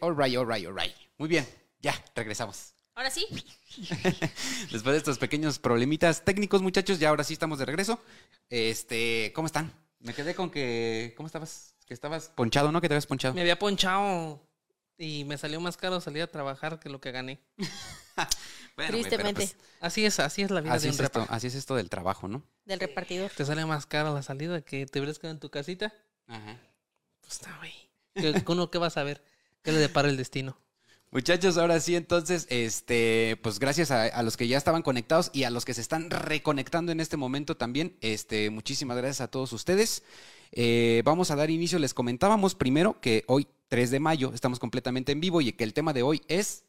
Alright, alright, alright. Muy bien, ya, regresamos. Ahora sí. Después de estos pequeños problemitas técnicos, muchachos, ya ahora sí estamos de regreso. Este, ¿cómo están? Me quedé con que. ¿Cómo estabas? Que estabas ponchado, ¿no? Que te habías ponchado. Me había ponchado y me salió más caro salir a trabajar que lo que gané. Bueno, güey, pero Tristemente. pues, Así es, así es la vida así, de es un esto, repa. así es esto del trabajo, ¿no? Del repartidor. Te sale más caro la salida que te hubieras quedado en tu casita. Ajá. Pues está, güey. ¿Qué- ¿Uno qué va a saber? ¿Qué le depara el destino? Muchachos, ahora sí, entonces, este, pues gracias a, a los que ya estaban conectados y a los que se están reconectando en este momento también, este, muchísimas gracias a todos ustedes. Eh, vamos a dar inicio, les comentábamos primero que hoy, 3 de mayo, estamos completamente en vivo y que el tema de hoy es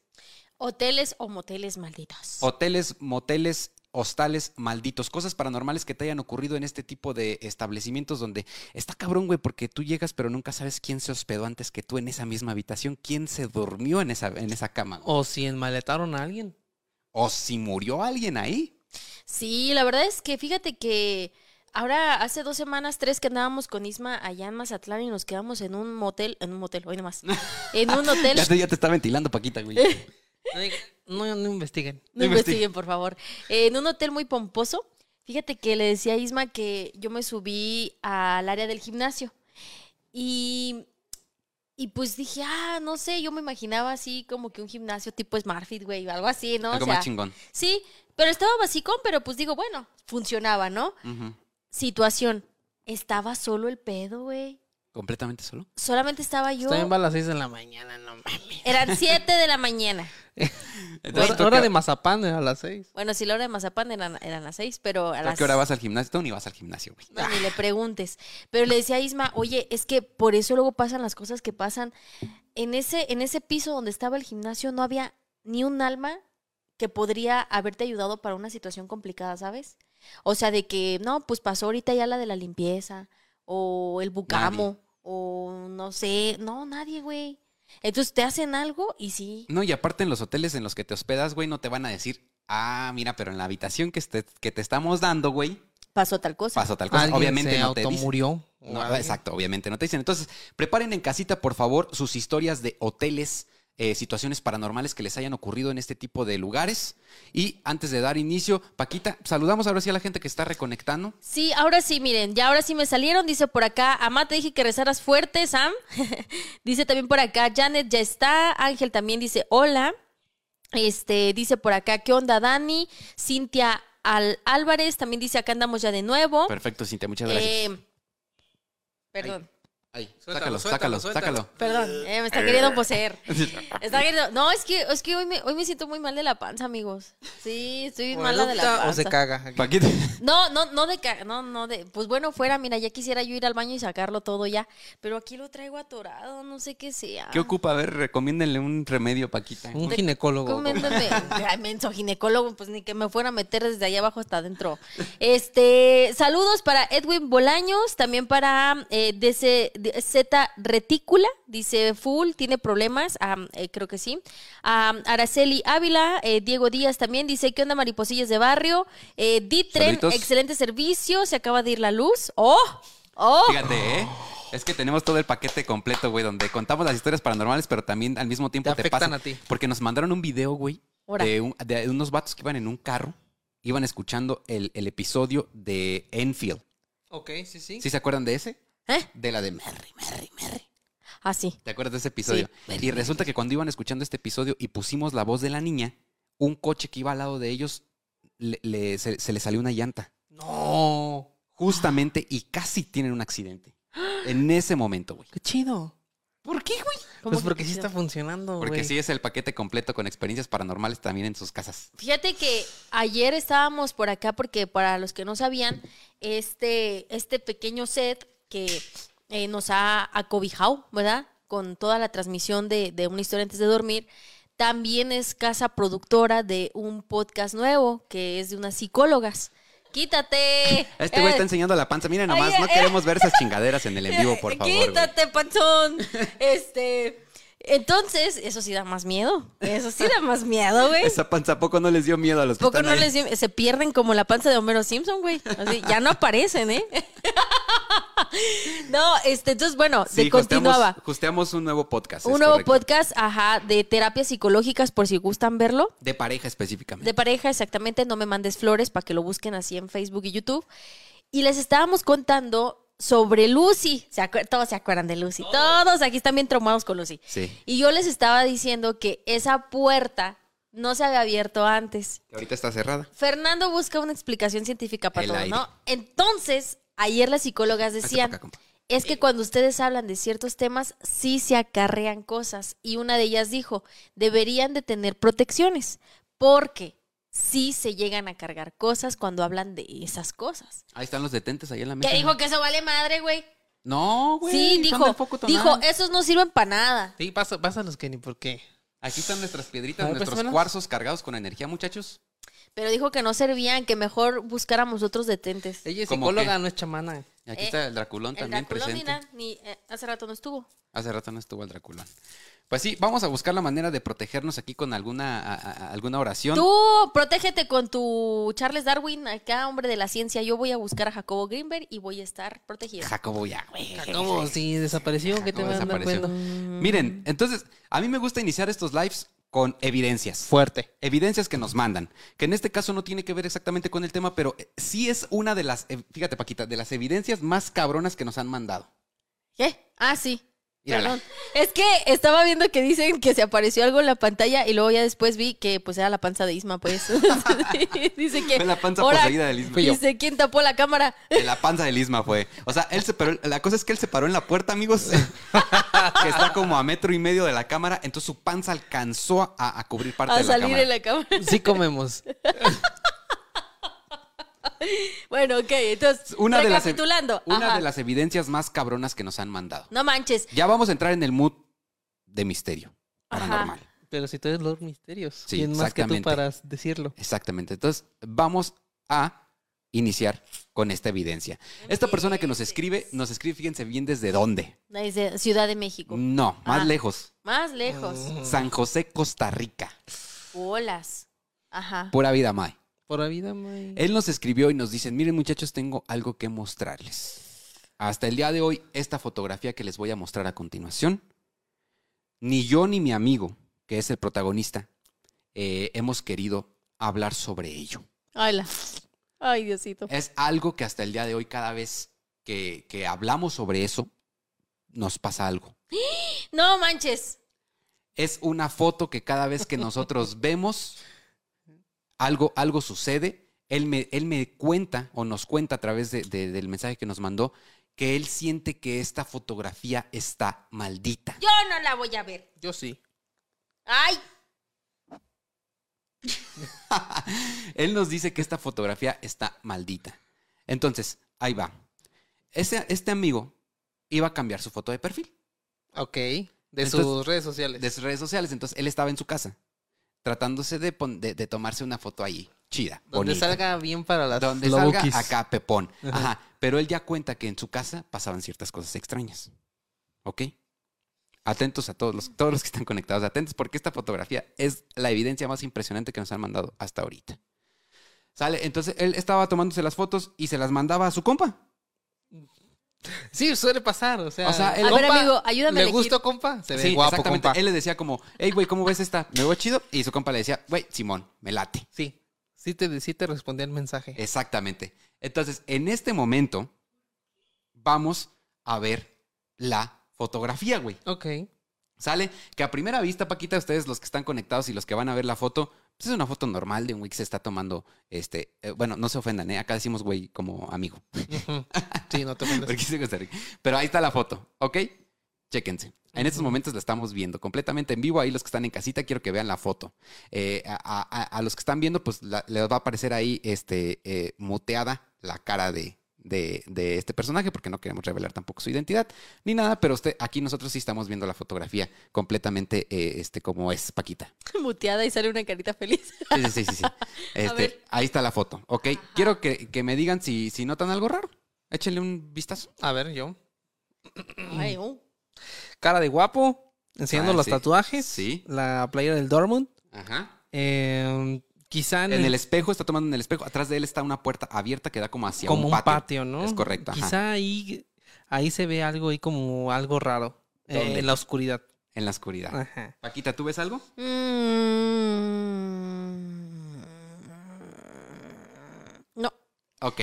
Hoteles o moteles malditos. hoteles, moteles, hostales malditos, cosas paranormales que te hayan ocurrido en este tipo de establecimientos donde está cabrón, güey, porque tú llegas pero nunca sabes quién se hospedó antes que tú en esa misma habitación, quién se durmió en esa, en esa cama, güey. O si enmaletaron a alguien. o si murió alguien ahí. Sí, la verdad es que fíjate que ahora hace dos semanas, tres que andábamos con Isma allá en Mazatlán y nos quedamos en un motel, en un motel, hoy nomás, en un hotel. Ya te, ya te está ventilando, Paquita, güey. No, no, investiguen. No investiguen, por favor. Eh, en un hotel muy pomposo. Fíjate que le decía a Isma que yo me subí al área del gimnasio. Y, y pues dije, ah, no sé, yo me imaginaba así como que un gimnasio tipo Smartfit, güey, o algo así, ¿no? Algo o sea, más chingón. sí, pero estaba basicón, pero pues digo, bueno, funcionaba, ¿no? Situación. Estaba solo el pedo, güey. ¿Completamente solo? Solamente estaba yo. Estoy en a las 6 de la mañana, no mames. Eran 7 de la mañana. Entonces, Hora, ¿tú hora de mazapán a las 6. Bueno, si la hora de Mazapán eran, eran las 6, pero a ¿tú ¿A las qué hora vas al gimnasio? Tú ni vas al gimnasio, güey. No, ni le preguntes. Pero le decía a Isma, oye, es que por eso luego pasan las cosas que pasan. En ese, en ese piso donde estaba el gimnasio no había ni un alma que podría haberte ayudado para una situación complicada, ¿sabes? O sea, de que, no, pues pasó ahorita ya la de la limpieza, o el bucamo, o no sé, no, nadie, güey. Entonces te hacen algo y sí. No, y aparte en los hoteles en los que te hospedas, güey, no te van a decir, ah, mira, pero en la habitación que, este- que te estamos dando, güey, Pasó tal cosa. pasó tal cosa. Alguien Obviamente se no te dicen. automurió. o No, exacto, obviamente no te dicen. Entonces, preparen en casita, por favor, sus historias de hoteles, eh, situaciones paranormales que les hayan ocurrido en este tipo de lugares. Y antes de dar inicio, Paquita, saludamos ahora sí a la gente que está reconectando. Sí, ahora sí, miren, ya ahora sí me salieron, dice por acá, Amá, te dije que rezaras fuerte, Sam. dice también por acá, Janet ya está, Ángel también dice hola. Este, dice por acá, ¿qué onda, Dani? Cintia Al Álvarez también dice, acá andamos ya de nuevo. Perfecto, Cintia, muchas gracias. Eh, perdón. Ay, Suéltalo, sácalo, sácalo, suéltalo, sácalo. Perdón, eh, me está queriendo poseer. Está queriendo- No, es que, es que hoy, me, hoy me siento muy mal de la panza, amigos. Sí, estoy O mala de la panza. O se caga. Paquita. No, no, no de, ca- no, no de, pues bueno, fuera, mira, ya quisiera yo ir al baño y sacarlo todo ya, pero aquí lo traigo atorado, no sé qué sea. ¿Qué ocupa? A ver, recomiéndenle un remedio, Paquita. Un ginecólogo. Coméntame, ay, menso ginecólogo, pues ni que me fuera a meter desde allá abajo hasta adentro. Este, saludos para Edwin Bolaños, también para eh, DC de- Z Retícula, dice Full, tiene problemas, eh, creo que sí. Araceli Ávila, eh, Diego Díaz también dice, ¿qué onda mariposillas de barrio? Eh, Ditren, Saluditos. excelente servicio, se acaba de ir la luz. ¡Oh! ¡Oh! Fíjate, ¿eh? Es que tenemos todo el paquete completo, güey, donde contamos las historias paranormales, pero también al mismo tiempo Te te, afectan pasa. a ti. Porque nos mandaron un video, güey, de, un- de unos vatos que iban en un carro, iban escuchando el, el episodio de Enfield. Ok, sí, sí. ¿Sí se acuerdan de ese? ¿Eh? De la de Merry, Merry, Merry. Ah, sí. ¿Te acuerdas de ese episodio? y resulta que cuando iban escuchando este episodio y pusimos la voz de la niña, un coche que iba al lado de ellos le- le- se, se le salió una llanta. No. Justamente y casi tienen un accidente. En ese momento, güey. Qué chido. ¿Por qué, güey? ¿Cómo Pues que porque sí está funcionando, Porque sí es el paquete completo con experiencias paranormales también en sus casas. Fíjate que ayer estábamos por acá porque para los que no sabían, este, este pequeño set que eh, nos ha acobijado, ¿verdad? Con toda la transmisión de, de una historia antes de dormir, también es casa productora de un podcast nuevo que es de unas psicólogas. Quítate. Este güey Eh, está enseñando la panza. Miren nomás, Ay, no eh. queremos ver esas chingaderas en el en vivo, por favor. Quítate, panzón. Este, entonces, eso sí da más miedo. Eso sí da más miedo, güey. Esa panza, ¿a poco no les dio miedo a los que Poco están no ahí? les dio- se pierden como la panza de Homero Simpson, güey. Así, ya no aparecen, ¿eh? No, este, entonces, bueno, Sí, de continuaba. Hosteamos un nuevo podcast. Un nuevo correcto. podcast, ajá, de terapias psicológicas, por si gustan verlo. De pareja específicamente. De pareja, exactamente, no me mandes flores para que lo busquen así en Facebook y YouTube. Y les estábamos contando sobre Lucy. ¿Se acuer- Todos se acuerdan de Lucy. Todos aquí están bien traumados con Lucy. Sí. Y yo les estaba diciendo que esa puerta no se había abierto antes. Que ahorita está cerrada. Fernando busca una explicación científica para El todo, aire. ¿no? Entonces, ayer las psicólogas decían, acá, es que cuando ustedes hablan de ciertos temas, sí se acarrean cosas. Y una de ellas dijo, deberían de tener protecciones, porque sí se llegan a cargar cosas cuando hablan de esas cosas. Ahí están los detentes ahí en la mesa. ¿Qué dijo que eso vale madre, güey? No, güey. Sí, son dijo, dijo, esos no sirven para nada. Sí, pasa, pasa los que ni por qué. Aquí están nuestras piedritas, ver, nuestros cuarzos cargados con energía, muchachos. Pero dijo que no servían, que mejor buscáramos otros detentes. Ella es ¿Cómo psicóloga, qué? no es chamana. Aquí Eh, está el Draculón El también Draculón, presente. mira, ni, eh, hace rato no estuvo. Hace rato no estuvo el Draculón. Pues sí, vamos a buscar la manera de protegernos aquí con alguna, a- a- alguna oración. Tú protégete con tu Charles Darwin, acá, hombre de la ciencia. Yo voy a buscar a Jacobo Greenberg y voy a estar protegida. Jacobo ya, güey. ¿Cómo? Si desapareció, ¿qué te Jacobo vas a dar cuenta? Miren, entonces, a mí me gusta iniciar estos lives con evidencias. Fuerte. Evidencias que nos mandan, que en este caso no tiene que ver exactamente con el tema, pero eh, sí es una de las, eh, fíjate Paquita, de las evidencias más cabronas que nos han mandado. ¿Qué? Ah, sí. Mírala. Es que estaba viendo que dicen que se apareció algo en la pantalla y luego ya después vi que pues era la panza de Isma, pues. dice que. Fue la panza ahora- poseída del Isma. Dice, ¿quién tapó la cámara? De la panza del Isma fue. O sea, él se paró, la cosa es que él se paró en la puerta, amigos, que está como a metro y medio de la cámara, entonces su panza alcanzó a, a cubrir parte A de la salir cámara. en la cámara. Sí comemos. Bueno, ok, entonces, Una de las, una Ajá. de las evidencias más cabronas que nos han mandado. No manches. Ya vamos a entrar en el mood de misterio Ajá. paranormal. Pero si tú eres Lord Misterios. Sí, ¿Quién más que tú exactamente. para decirlo? Exactamente. Entonces, vamos a iniciar con esta evidencia. Esta persona que nos escribe, nos escribe, fíjense bien desde dónde. Desde Ciudad de México. No, más Ah. lejos. Más lejos. San José, Costa Rica. Olas. Ajá. Pura vida, May. Por la vida, May. Él nos escribió y nos dice, miren muchachos, tengo algo que mostrarles. Hasta el día de hoy, esta fotografía que les voy a mostrar a continuación, ni yo ni mi amigo, que es el protagonista, eh, hemos querido hablar sobre ello. Ay, la- Ay, Diosito. Es algo que hasta el día de hoy, cada vez que, que hablamos sobre eso, nos pasa algo. No manches. Es una foto que cada vez que nosotros vemos, algo, algo sucede. Él me, él me cuenta o nos cuenta a través de- de- del mensaje que nos mandó que él siente que esta fotografía está maldita. Yo no la voy a ver. Yo sí. Ay, Él nos dice que esta fotografía está maldita. Entonces, ahí va. Ese, este amigo iba a cambiar su foto de perfil. Ok. De Entonces, sus redes sociales. de sus redes sociales. Entonces, él estaba en su casa, tratándose de, pon- de- de tomarse una foto ahí, chida, Donde bonita. salga bien para las donde salga acá Pepón. Ajá. Pero él ya cuenta que en su casa pasaban ciertas cosas extrañas. ¿Ok? Atentos a todos los, todos los que están conectados, atentos, porque esta fotografía es la evidencia más impresionante que nos han mandado hasta ahorita. Sale, entonces él estaba tomándose las fotos y se las mandaba a su compa. Sí, suele pasar. O sea, O sea, el- A ver, compa, amigo, ayúdame a ¿Le elegir. gustó, compa? Se ve Sí, guapo, exactamente. compa. Él le decía como, hey, güey, ¿cómo ves esta? ¿Me veo chido? Y su compa le decía, güey, Simón, me late. Sí. Sí te, sí te respondí el mensaje. Exactamente. Entonces, en este momento, vamos a ver la fotografía, güey. Ok. Sale que a primera vista, Paquita, ustedes los que están conectados y los que van a ver la foto, pues es una foto normal de un güey que se está tomando, este, eh, bueno, no se ofendan, ¿eh? Acá decimos güey como amigo. Sí, no te ofendas. Pero ahí está la foto, ¿ok? Chéquense. En estos momentos la estamos viendo completamente en vivo. Ahí los que están en casita, quiero que vean la foto. Eh, a, a- a los que están viendo, pues la- les va a aparecer ahí este, eh, muteada la cara de, de- de este personaje, porque no queremos revelar tampoco su identidad ni nada. Pero usted, aquí nosotros sí estamos viendo la fotografía completamente eh, este, como es Paquita. muteada y sale una carita feliz. Sí, sí, sí, sí. sí. Este, ahí está la foto, ¿ok? Quiero que, que me digan si, si notan algo raro. Échenle un vistazo. A ver, yo. Ay, oh. Cara de guapo. Enseñando Ah, los sí. tatuajes. Sí. La playera del Dortmund. Ajá. Eh, Quizá en, En el- el espejo, está tomando en el espejo. Atrás de él está una puerta abierta que da como hacia como un un patio. patio, ¿no? Es correcto, ajá. Quizá ahí, ahí se ve algo ahí como algo raro. eh, en la oscuridad. En la oscuridad. Ajá. Paquita, ¿tú ves algo? Mm. No, Ok.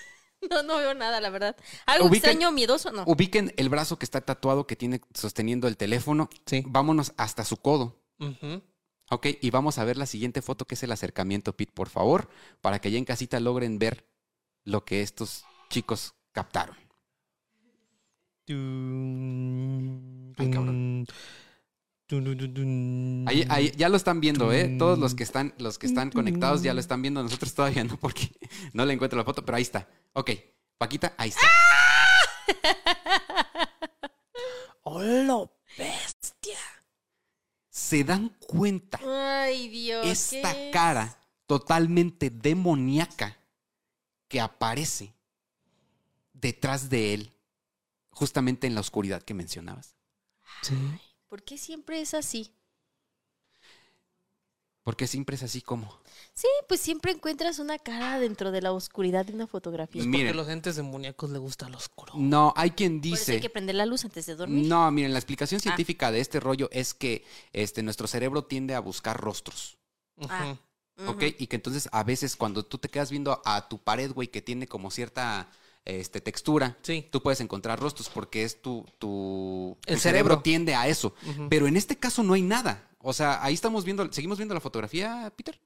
no, no veo nada, la verdad. ¿Algo extraño, miedoso? No. Ubiquen el brazo que está tatuado que tiene sosteniendo el teléfono. Sí. Vámonos hasta su codo. Ujú. Ok, y vamos a ver la siguiente foto que es el acercamiento, Pete, por favor, para que ya en casita logren ver lo que estos chicos captaron. Ay, cabrón. Ahí, ahí- ya lo están viendo, ¿eh? Todos los que están, los que están conectados ya lo están viendo. Nosotros todavía no, porque no le encuentro la foto, pero ahí está. Ok, Paquita, ahí está. ¡Hola, bestia! Se dan cuenta Ay, Dios. esta cara totalmente demoníaca que aparece detrás de él, justamente en la oscuridad que mencionabas. Sí. ¿Por qué siempre es así? Porque siempre es así como. Sí, pues siempre encuentras una cara dentro de la oscuridad de una fotografía. Pues Miren. porque los entes demoníacos le gusta lo oscuro. No, hay quien Por eso dice. hay que prender la luz antes de dormir. No, miren, la explicación Ah. científica de este rollo es que este, nuestro cerebro tiende a buscar rostros. Ah. Ujú. ¿Ok? Y que entonces a veces cuando tú te quedas viendo a tu pared, güey, que tiene como cierta este, textura, Sí. tú puedes encontrar rostros porque es tu, tu, El tu cerebro. cerebro. tiende a eso. Pero en este caso no hay nada. O sea, ahí estamos viendo, seguimos viendo la fotografía, Peter.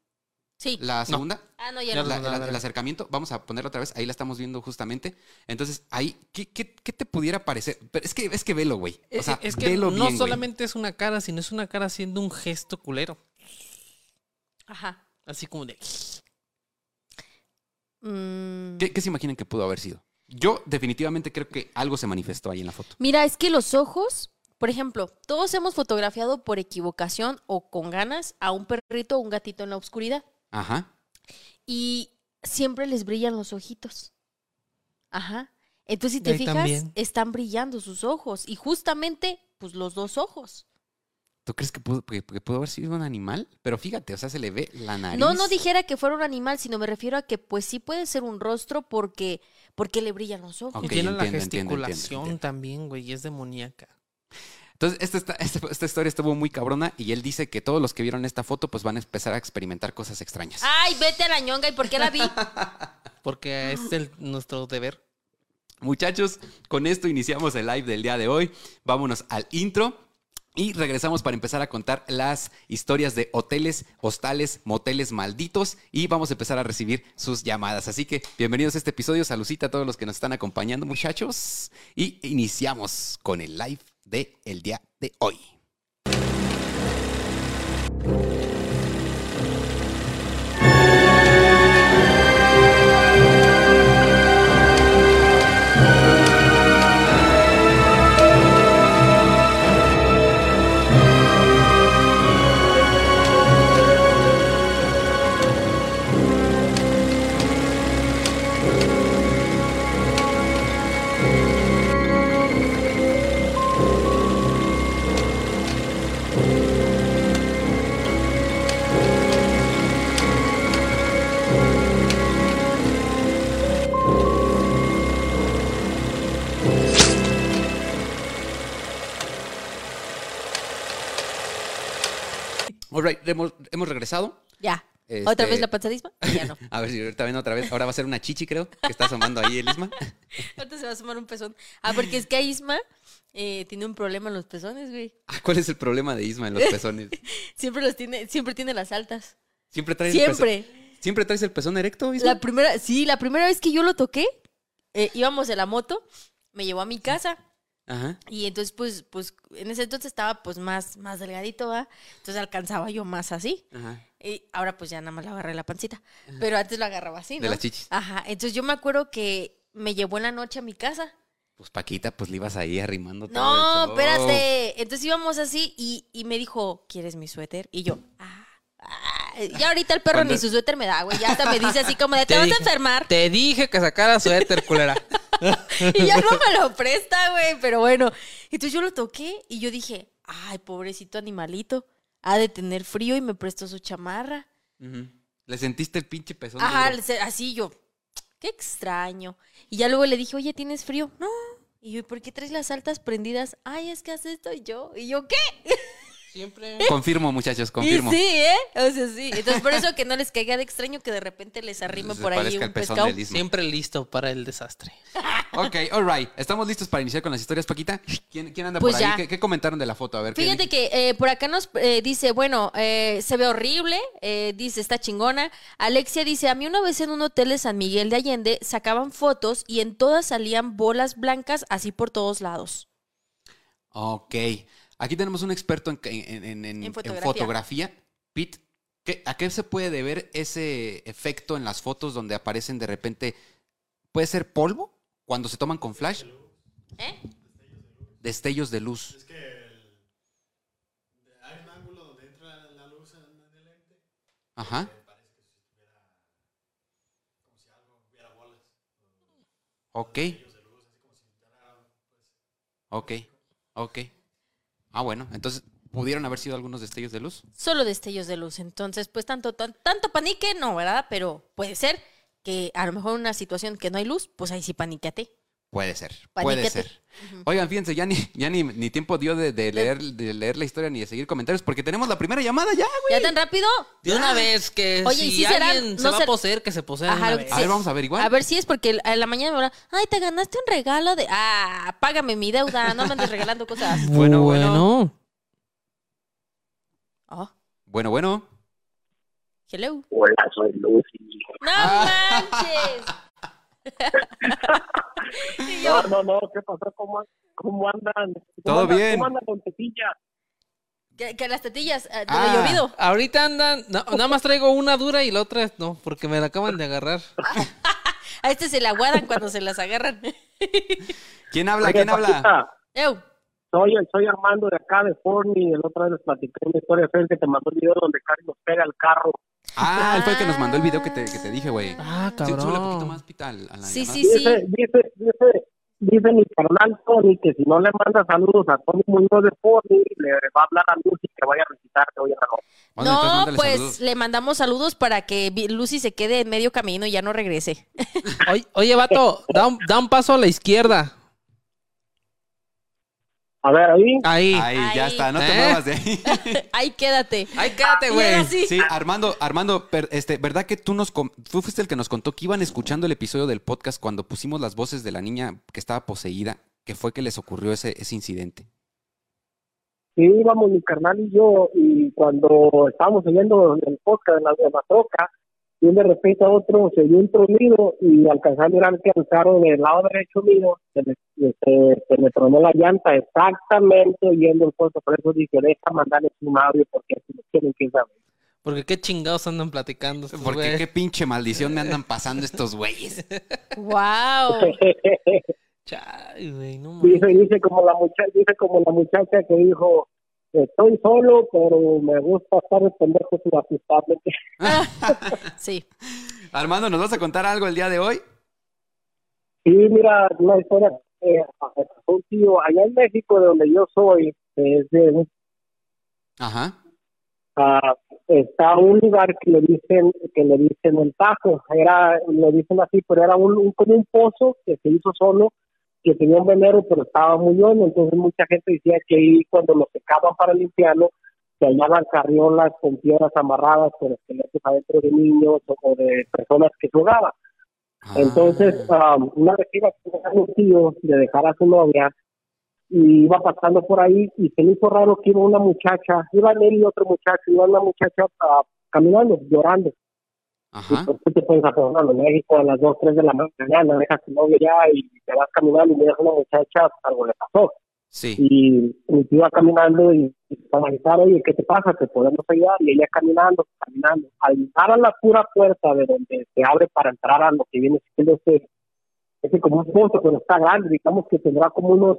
Sí. La segunda, Ah, no, ya no. la- no, no, la- no, no. el acercamiento, vamos a ponerlo otra vez, ahí la estamos viendo justamente. Entonces, ahí, ¿qué, qué, qué te pudiera parecer? Pero es que, es que velo, güey. O Eh, sea, es que velo no bien, güey. solamente es una cara, sino es una cara haciendo un gesto culero. Ajá. Así como de. Mm. ¿Qué, qué se imaginan que pudo haber sido? Yo definitivamente creo que algo se manifestó ahí en la foto. Mira, es que los ojos, por ejemplo, todos hemos fotografiado por equivocación o con ganas a un perrito o un gatito en la oscuridad Ajá. y siempre les brillan los ojitos. Ajá. Entonces, si te Ahí fijas, también. están brillando sus ojos y justamente, pues los dos ojos. ¿Tú crees que pudo, que, que pudo haber sido un animal? Pero fíjate, o sea, se le ve la nariz. No, no dijera que fuera un animal, sino me refiero a que pues sí puede ser un rostro porque, porque le brillan los ojos. Y tiene la entiendo, entiendo, entiendo, gesticulación entiendo. también, güey, y es demoníaca. Entonces, esta, esta, esta- historia estuvo muy cabrona y él dice que todos los que vieron esta foto pues van a empezar a experimentar cosas extrañas. Ay, vete a la ñonga, ¿y por qué la vi? Porque es el, nuestro deber. Muchachos, con esto iniciamos el live del día de hoy. Vámonos al intro y regresamos para empezar a contar las historias de hoteles, hostales, moteles malditos y vamos a empezar a recibir sus llamadas. Así que bienvenidos a este episodio. Saludcita a todos los que nos están acompañando, muchachos. Y iniciamos con el live de el día de hoy. All right, hemos, hemos regresado. Ya. Este- ¿Otra vez la panzadisma? Ya no. A ver si ahorita ven otra vez. Ahora va a ser una chichi, creo, que está asomando ahí el Isma. Ahorita se va a sumar un pezón. Ah, porque es que Isma eh, tiene un problema en los pezones, güey. Ah, ¿Cuál es el problema de Isma en los pezones? Siempre los tiene, siempre tiene las altas. ¿Siempre traes el Siempre. pezón? ¿Siempre traes el pezón erecto, Isma? La primera, sí, la primera vez que yo lo toqué, eh, íbamos en la moto, me llevó a mi casa. Ajá. Y entonces, pues, pues, en ese entonces estaba pues más, más delgadito, ¿va? Entonces alcanzaba yo más así. Ajá. Y ahora pues ya nada más lo agarré la pancita. Pero antes lo agarraba así, ¿no? De las chichis. Ajá. Entonces yo me acuerdo que me llevó en la noche a mi casa. Pues Paquita, pues le ibas ahí arrimando todo No, espérate. Entonces íbamos así y, y me dijo, ¿quieres mi suéter? Y yo, ah, ah. Ya ahorita el perro Cuando- ni su suéter me da, güey. Ya hasta me dice así como de, te Te vas a enfermar. Te dije que sacara suéter, culera. Y ya no me lo presta, güey. Pero bueno. Entonces yo lo toqué y yo dije, ay, pobrecito animalito. Ha de tener frío y me prestó su chamarra. ¿Le sentiste el pinche pezón? Ajá, duro? así yo. Qué extraño. Y ya luego le dije, oye, ¿tienes frío? No. Y yo, ¿por qué traes las altas prendidas? Ay, es que hace esto y yo. Y yo, ¿qué? Siempre. Confirmo, muchachos, Y confirmo. sí, ¿eh? O sea, sí. Entonces, por eso que no les caiga de extraño que de repente les arrime por ahí un pescado. Siempre listo para el desastre. Ok, alright. ¿Estamos listos para iniciar con las historias, Paquita? ¿Quién, quién anda Pues por ahí? ya. ¿Qué, qué comentaron de la foto? A ver. ¿qué Fíjate que eh, por acá nos eh, dice, bueno, eh, se ve horrible, eh, dice, está chingona. Alexia dice, a mí una vez en un hotel de San Miguel de Allende sacaban fotos y en todas salían bolas blancas así por todos lados. Ok. Aquí tenemos un experto en, en- en- en- en fotografía. fotografía. Pete, ¿qué- ¿a qué se puede deber ese efecto en las fotos donde aparecen de repente? ¿Puede ser polvo cuando se toman con flash? ¿Eh? Destellos de luz. Es que el- hay un ángulo donde entra la luz en en el lente Ajá. parece que si estuviera como si algo hubiera bolas. Ok. Ok. Ok. Ah, bueno. Entonces, ¿pudieron haber sido algunos destellos de luz? Solo destellos de luz. Entonces, pues tanto, tan- tanto panique, no, ¿verdad? Pero puede ser que a lo mejor una situación que no hay luz, pues ahí sí paniqueate. Puede ser, puede ser. Oigan, fíjense, ya ni, ya ni, ni tiempo dio de, de leer, de leer la historia ni de seguir comentarios, porque tenemos la primera llamada ya, güey. ¿Ya tan rápido? De una vez que Oye, ¿y si será- alguien se no va ser- a poseer, que se posea de Ajá, una vez. A ver, vamos a ver igual. A ver si es porque a la mañana me van a, ay, te ganaste un regalo de, ah, págame mi deuda, no me andes regalando cosas. Bueno, bueno. Oh, Bueno, bueno. hello. Hola, soy Lucy. No Ah. manches. No, no, no, ¿qué pasó? ¿Cómo, cómo andan? ¿Cómo Todo andan? bien. ¿Cómo andan con Tepilla? que, que las tetillas eh, de Ah. lo llovido. Ahorita andan, no, nada más traigo una dura y la otra no, porque me la acaban de agarrar. A este se la aguadan cuando se las agarran. ¿Quién habla? Oye, ¿Quién habla? Eu, Soy, soy Armando de acá de Forni. El otro día les platicé una historia de que te mandó el video donde Cari nos pega el carro. Ah, él fue el que nos mandó el video que te, que te dije, güey. Ah, Sí, súbele un poquito cabrón. más, pita, al- a la Sí, llamada. sí, sí. Dice, dice, dice, dice mi carnal Tony que si no le manda saludos a Tony Muñoz de Forni, le va a hablar a Lucy que vaya a visitarte hoy en la noche. Bueno, entonces no, mándale pues saludos. le mandamos saludos para que Vi- Lucy se quede en medio camino y ya no regrese. Oye, oye, vato, da un, da un paso a la izquierda. A ver, ahí. Ahí. Ahí, ya está, no te ¿Eh? muevas de ahí. Ahí quédate. Ahí quédate, Y güey. Sí, Armando, Armando, per- este, ¿verdad que tú nos com- tú fuiste el que nos contó que iban escuchando el episodio del podcast cuando pusimos las voces de la niña que estaba poseída, que fue que les ocurrió ese, ese incidente? Sí, íbamos mi carnal y yo, y cuando estábamos oyendo el podcast de la, de la troca, y de repente a otro se dio un tronido y alcanzé a mirar que el carro del lado derecho mío se me, se, se me tronó la llanta exactamente oyendo el podcast, por eso dije, deja mandarles un audio porque si no tienen que saber. Porque qué chingados andan platicando estos Porque güeyes. qué pinche maldición me andan pasando estos güeyes. Wow. Chay, güey, no mames. dice, dice como la muchacha, dice como la muchacha que dijo, estoy solo, pero me gusta estar de pendejo sin asustarme. Sí. Armando, ¿nos vas a contar algo el día de hoy? Sí, mira, una historia eh, un tío allá en México, de donde yo soy, es de un- Ajá. ah, está un lugar que le dicen que le dicen el Tajo, era le dicen así, pero era un, un- como un pozo que se hizo solo, que tenía un venero, pero estaba muy hondo, entonces mucha gente decía que ahí cuando lo secaban para limpiarlo se hallaban carriolas con piedras amarradas con esqueletos adentro de niños o, o de personas que jugaban. Ah. Entonces, um, una vez iba a un tío de dejar a su novia y iba pasando por ahí y se le hizo raro que iba una muchacha, iba él y otro muchacho, iba una muchacha ah, caminando, llorando. Y Ajá. pues tú te puedes pensar, en México a las 2, 3 de la mañana, dejas a tu novia ya y te vas caminando y miras a una muchacha, algo le pasó. Sí. Y mi tío iba caminando y, y para avisar, oye, ¿qué te pasa? ¿Te podemos ayudar? Y ella caminando, caminando. Al llegar a la pura puerta de donde se abre para entrar a lo que viene siendo ese, ese como un pozo, pero está grande, digamos que tendrá como unos,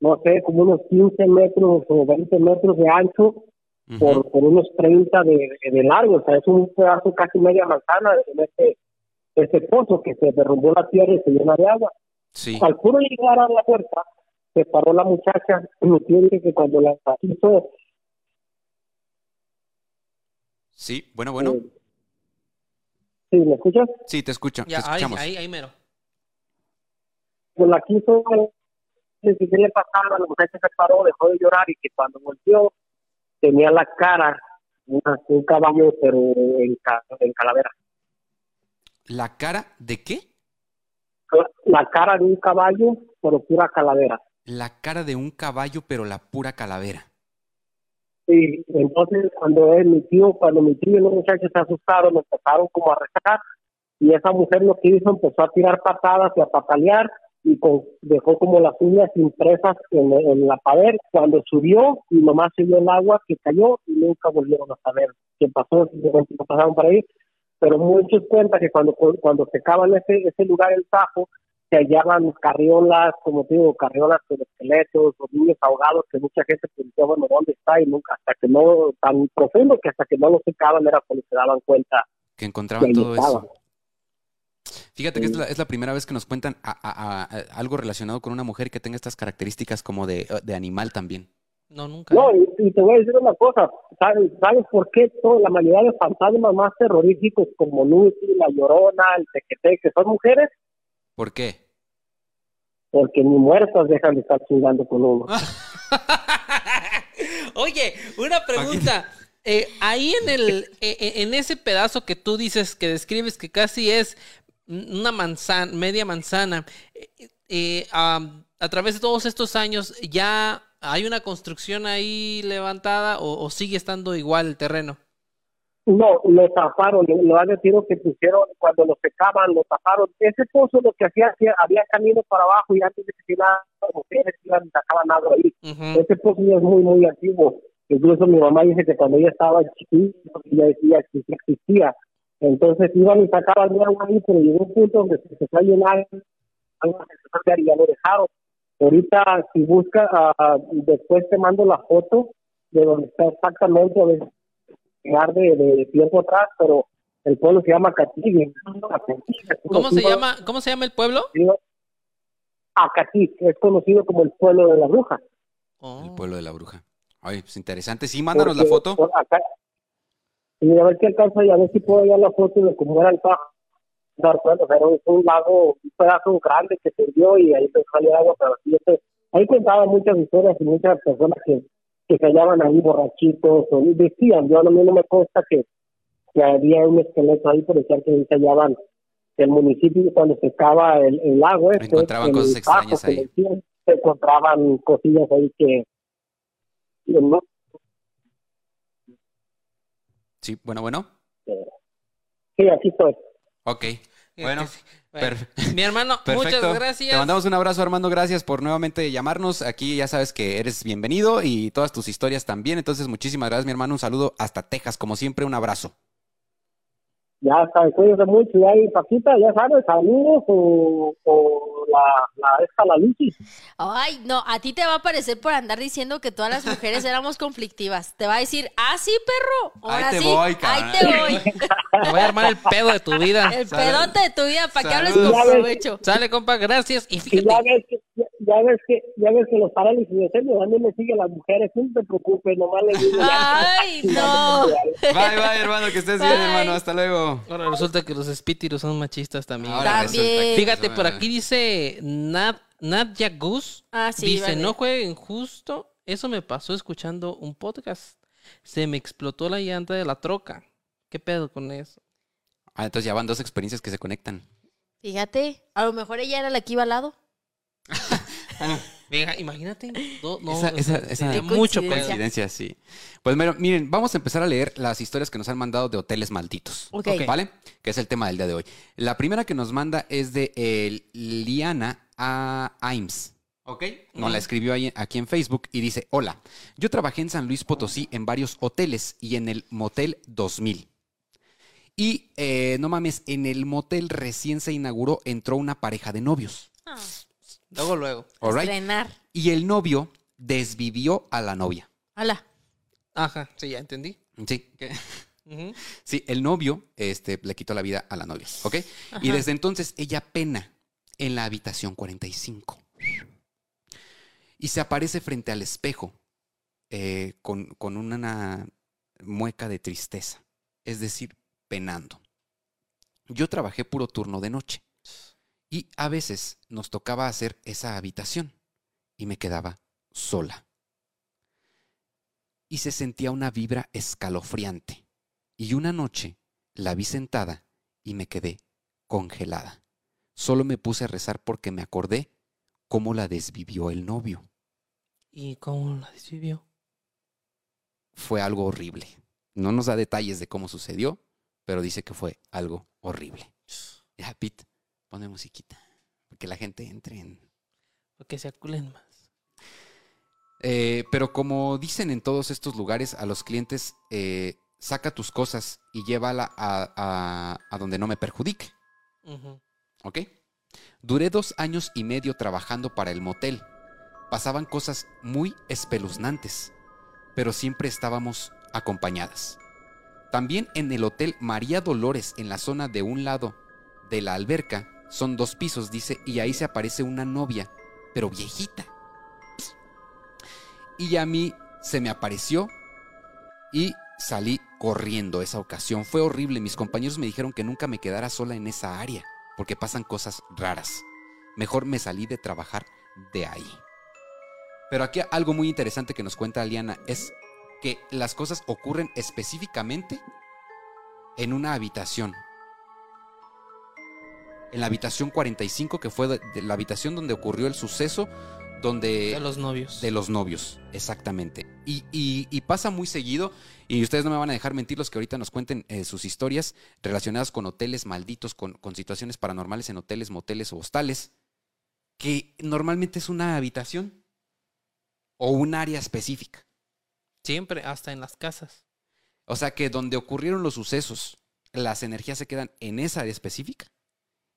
no sé, como unos 15 metros o 20 metros de ancho Por, por unos 30 de, de, de largo, o sea, es un pedazo casi media manzana en este, este pozo que se derrumbó la tierra y se llena de agua. Sí. Al puro llegar a la puerta, se paró la muchacha tío dice que cuando la hizo, Sí. Bueno, bueno. eh, Sí, ¿me escuchas? Sí, te escucho, te Ya, ahí, escuchamos. ahí, ahí mero. Pues la quiso, ni siquiera le pasaba, la mujer se paró, dejó de llorar y que cuando volvió tenía la cara, una- un caballo, pero en, en calavera. ¿La cara de qué? La cara de un caballo, pero pura calavera. La cara de un caballo, pero la pura calavera. Sí, entonces cuando él, mi tío, cuando mi tío y los muchachos se asustaron, empezaron como a rezar y esa mujer lo que hizo empezó a tirar patadas y a patalear y con- dejó como las uñas impresas en, en la pared. Cuando subió y nomás se vio el agua que cayó y nunca volvieron a saber qué pasó, no pasaron por ahí. Pero muchos cuentan que cuando cuando secaban ese ese lugar el Tajo se hallaban carriolas, como te digo, carriolas con esqueletos, o niños ahogados, que mucha gente pensó, bueno, ¿dónde está? Y nunca, hasta que no, tan profundo que hasta que no lo secaban era cuando se daban cuenta Que encontraban todo estaba. eso. Fíjate que es la, es la primera vez que nos cuentan a- a- a- a- algo relacionado con una mujer que tenga estas características como de, de animal también. No, nunca. No, y, y te voy a decir una cosa, ¿sabes, ¿sabes por qué toda la mayoría de fantasmas más terroríficos como Lucy, La Llorona, el Tequete, que son mujeres? ¿Por qué? Porque ni muertas dejan de estar chingando con uno. Oye, una pregunta. Eh, ahí en el eh, eh, en ese pedazo que tú dices que describes que casi es una manzana, media manzana, eh, eh, a través de todos estos años ya hay una construcción ahí levantada o, o sigue estando igual el terreno. No, lo taparon, lo, han tiro que pusieron cuando lo secaban, lo taparon. Ese pozo lo que hacía, hacía- había camino para abajo y antes de que se mujeres iban y sacaban agua ahí. Ujú. Ese pozo ya es muy, muy antiguo. Incluso mi mamá dice que cuando ella estaba chiquita, ya decía que existía. Entonces iban y sacaban agua ahí, pero llegó un punto donde se empezó a llenar, agua se empezó a llenar y ya lo dejaron. Ahorita, si buscas, ah, después te mando la foto de donde está exactamente, a ver, de, de tiempo atrás, pero el pueblo se llama Catigui. ¿Cómo se llama? ¿Cómo se llama el pueblo? Acatic, es conocido como el pueblo de la bruja. Oh. El pueblo de la bruja. Ay, pues interesante. Sí, mándanos la foto. por acá, y a ver si alcanzo y a ver si puedo hallar la foto de cómo era el pajo. Dar cuenta, o sea, era un, lago, un pedazo grande que se dio y ahí a salir agua, pero sí, este, ahí contaban muchas historias y muchas personas que, que se hallaban ahí borrachitos o decían, yo a mí no me consta que, que había un esqueleto ahí, pero decían que ahí se hallaban el municipio cuando se secaba el, el lago este, Encontraban el cosas extrañas ahí. decían, se encontraban cosillas ahí que, que no Sí, bueno, bueno. Sí, aquí estoy. Ok. Bueno, Este. Bueno, Mi hermano, perfecto. muchas gracias. Te mandamos un abrazo, Armando. Gracias por nuevamente llamarnos. Aquí ya sabes que eres bienvenido y todas tus historias también. Entonces, muchísimas gracias, mi hermano. Un saludo hasta Texas. Como siempre, un abrazo. Ya sabes, cuídense mucho. Y ahí, Paquita, ya sabes, saludos o, o la, la, esta, la Lucy. Ay, no, a ti te va a parecer por andar diciendo que todas las mujeres éramos conflictivas. Te va a decir, ah, sí, perro. Ahí Ahora te sí, voy, ahí cabrón. te voy. Te voy a armar el pedo de tu vida. El pedote de tu vida para que hables con provecho. Sale, compa, gracias. Y Y fíjate, ya ves que, ya, ya ves que, ya ves que los parálisis de sueño también me siguen las mujeres. No te preocupes, nomás le digo. Ay, no. Bye, bye, hermano. Que estés bien, hermano. Hasta luego. Ahora resulta que los espíritus son machistas también. Ahora También. resulta que- Fíjate, por aquí dice Nad, Nadia Gus. Ah, sí, dice, vale. no jueguen justo. Eso me pasó escuchando un podcast. Se me explotó la llanta de la troca. ¿Qué pedo con eso? Ah, entonces ya van dos experiencias que se conectan. Fíjate, a lo mejor ella era la que iba al lado. Venga, imagínate. do- no, Esa- esa- esa- mucho coincidencia. Sí. Pues mira, miren, vamos a empezar a leer las historias que nos han mandado de hoteles malditos. Ok. Ok. ¿Vale? Que es el tema del día de hoy. La primera que nos manda es de eh, Liana a Aims. ¿Ok? Nos la escribió ahí, aquí en Facebook y dice, hola, yo trabajé en San Luis Potosí en varios hoteles y en el Motel 2000. Y eh, no mames, en el motel recién se inauguró, entró una pareja de novios. Ah, Luego, luego. All right? Estrenar. Y el novio desvivió a la novia. Hola. Ajá, sí, ya entendí. Sí. Sí, el novio este, le quitó la vida a la novia, ¿ok? Y desde entonces ella pena en la habitación 45. Y se aparece frente al espejo eh, con, con una mueca de tristeza, es decir, penando. Yo trabajé puro turno de noche y a veces nos tocaba hacer esa habitación y me quedaba sola. Y se sentía una vibra escalofriante. Y una noche la vi sentada y me quedé congelada. Solo me puse a rezar porque me acordé cómo la desvivió el novio. ¿Y cómo la desvivió? Fue algo horrible. No nos da detalles de cómo sucedió, pero dice que fue algo horrible. Ya, Pete, pone musiquita. Porque la gente entre en... Porque se aculen más. Eh, pero como dicen en todos estos lugares a los clientes, eh, saca tus cosas y llévala a, a- a donde no me perjudique. Ujú. ¿Ok? Duré dos años y medio trabajando para el motel. Pasaban cosas muy espeluznantes, pero siempre estábamos acompañadas. También en el hotel María Dolores, en la zona de un lado de la alberca, son dos pisos, dice, y ahí se aparece una novia, pero viejita. Y a mí se me apareció y salí corriendo esa ocasión. Fue horrible. Mis compañeros me dijeron que nunca me quedara sola en esa área, porque pasan cosas raras. Mejor me salí de trabajar de ahí. Pero aquí algo muy interesante que nos cuenta Aliana es que las cosas ocurren específicamente en una habitación. En la habitación 45, que fue de- de la habitación donde ocurrió el suceso, donde De los novios. de los novios, exactamente. Y, y- y pasa muy seguido, y ustedes no me van a dejar mentir los que ahorita nos cuenten eh, sus historias relacionadas con hoteles malditos, con, con situaciones paranormales en hoteles, moteles o hostales, que normalmente es una habitación o un área específica. Siempre, hasta en las casas. O sea que donde ocurrieron los sucesos, las energías se quedan en esa área específica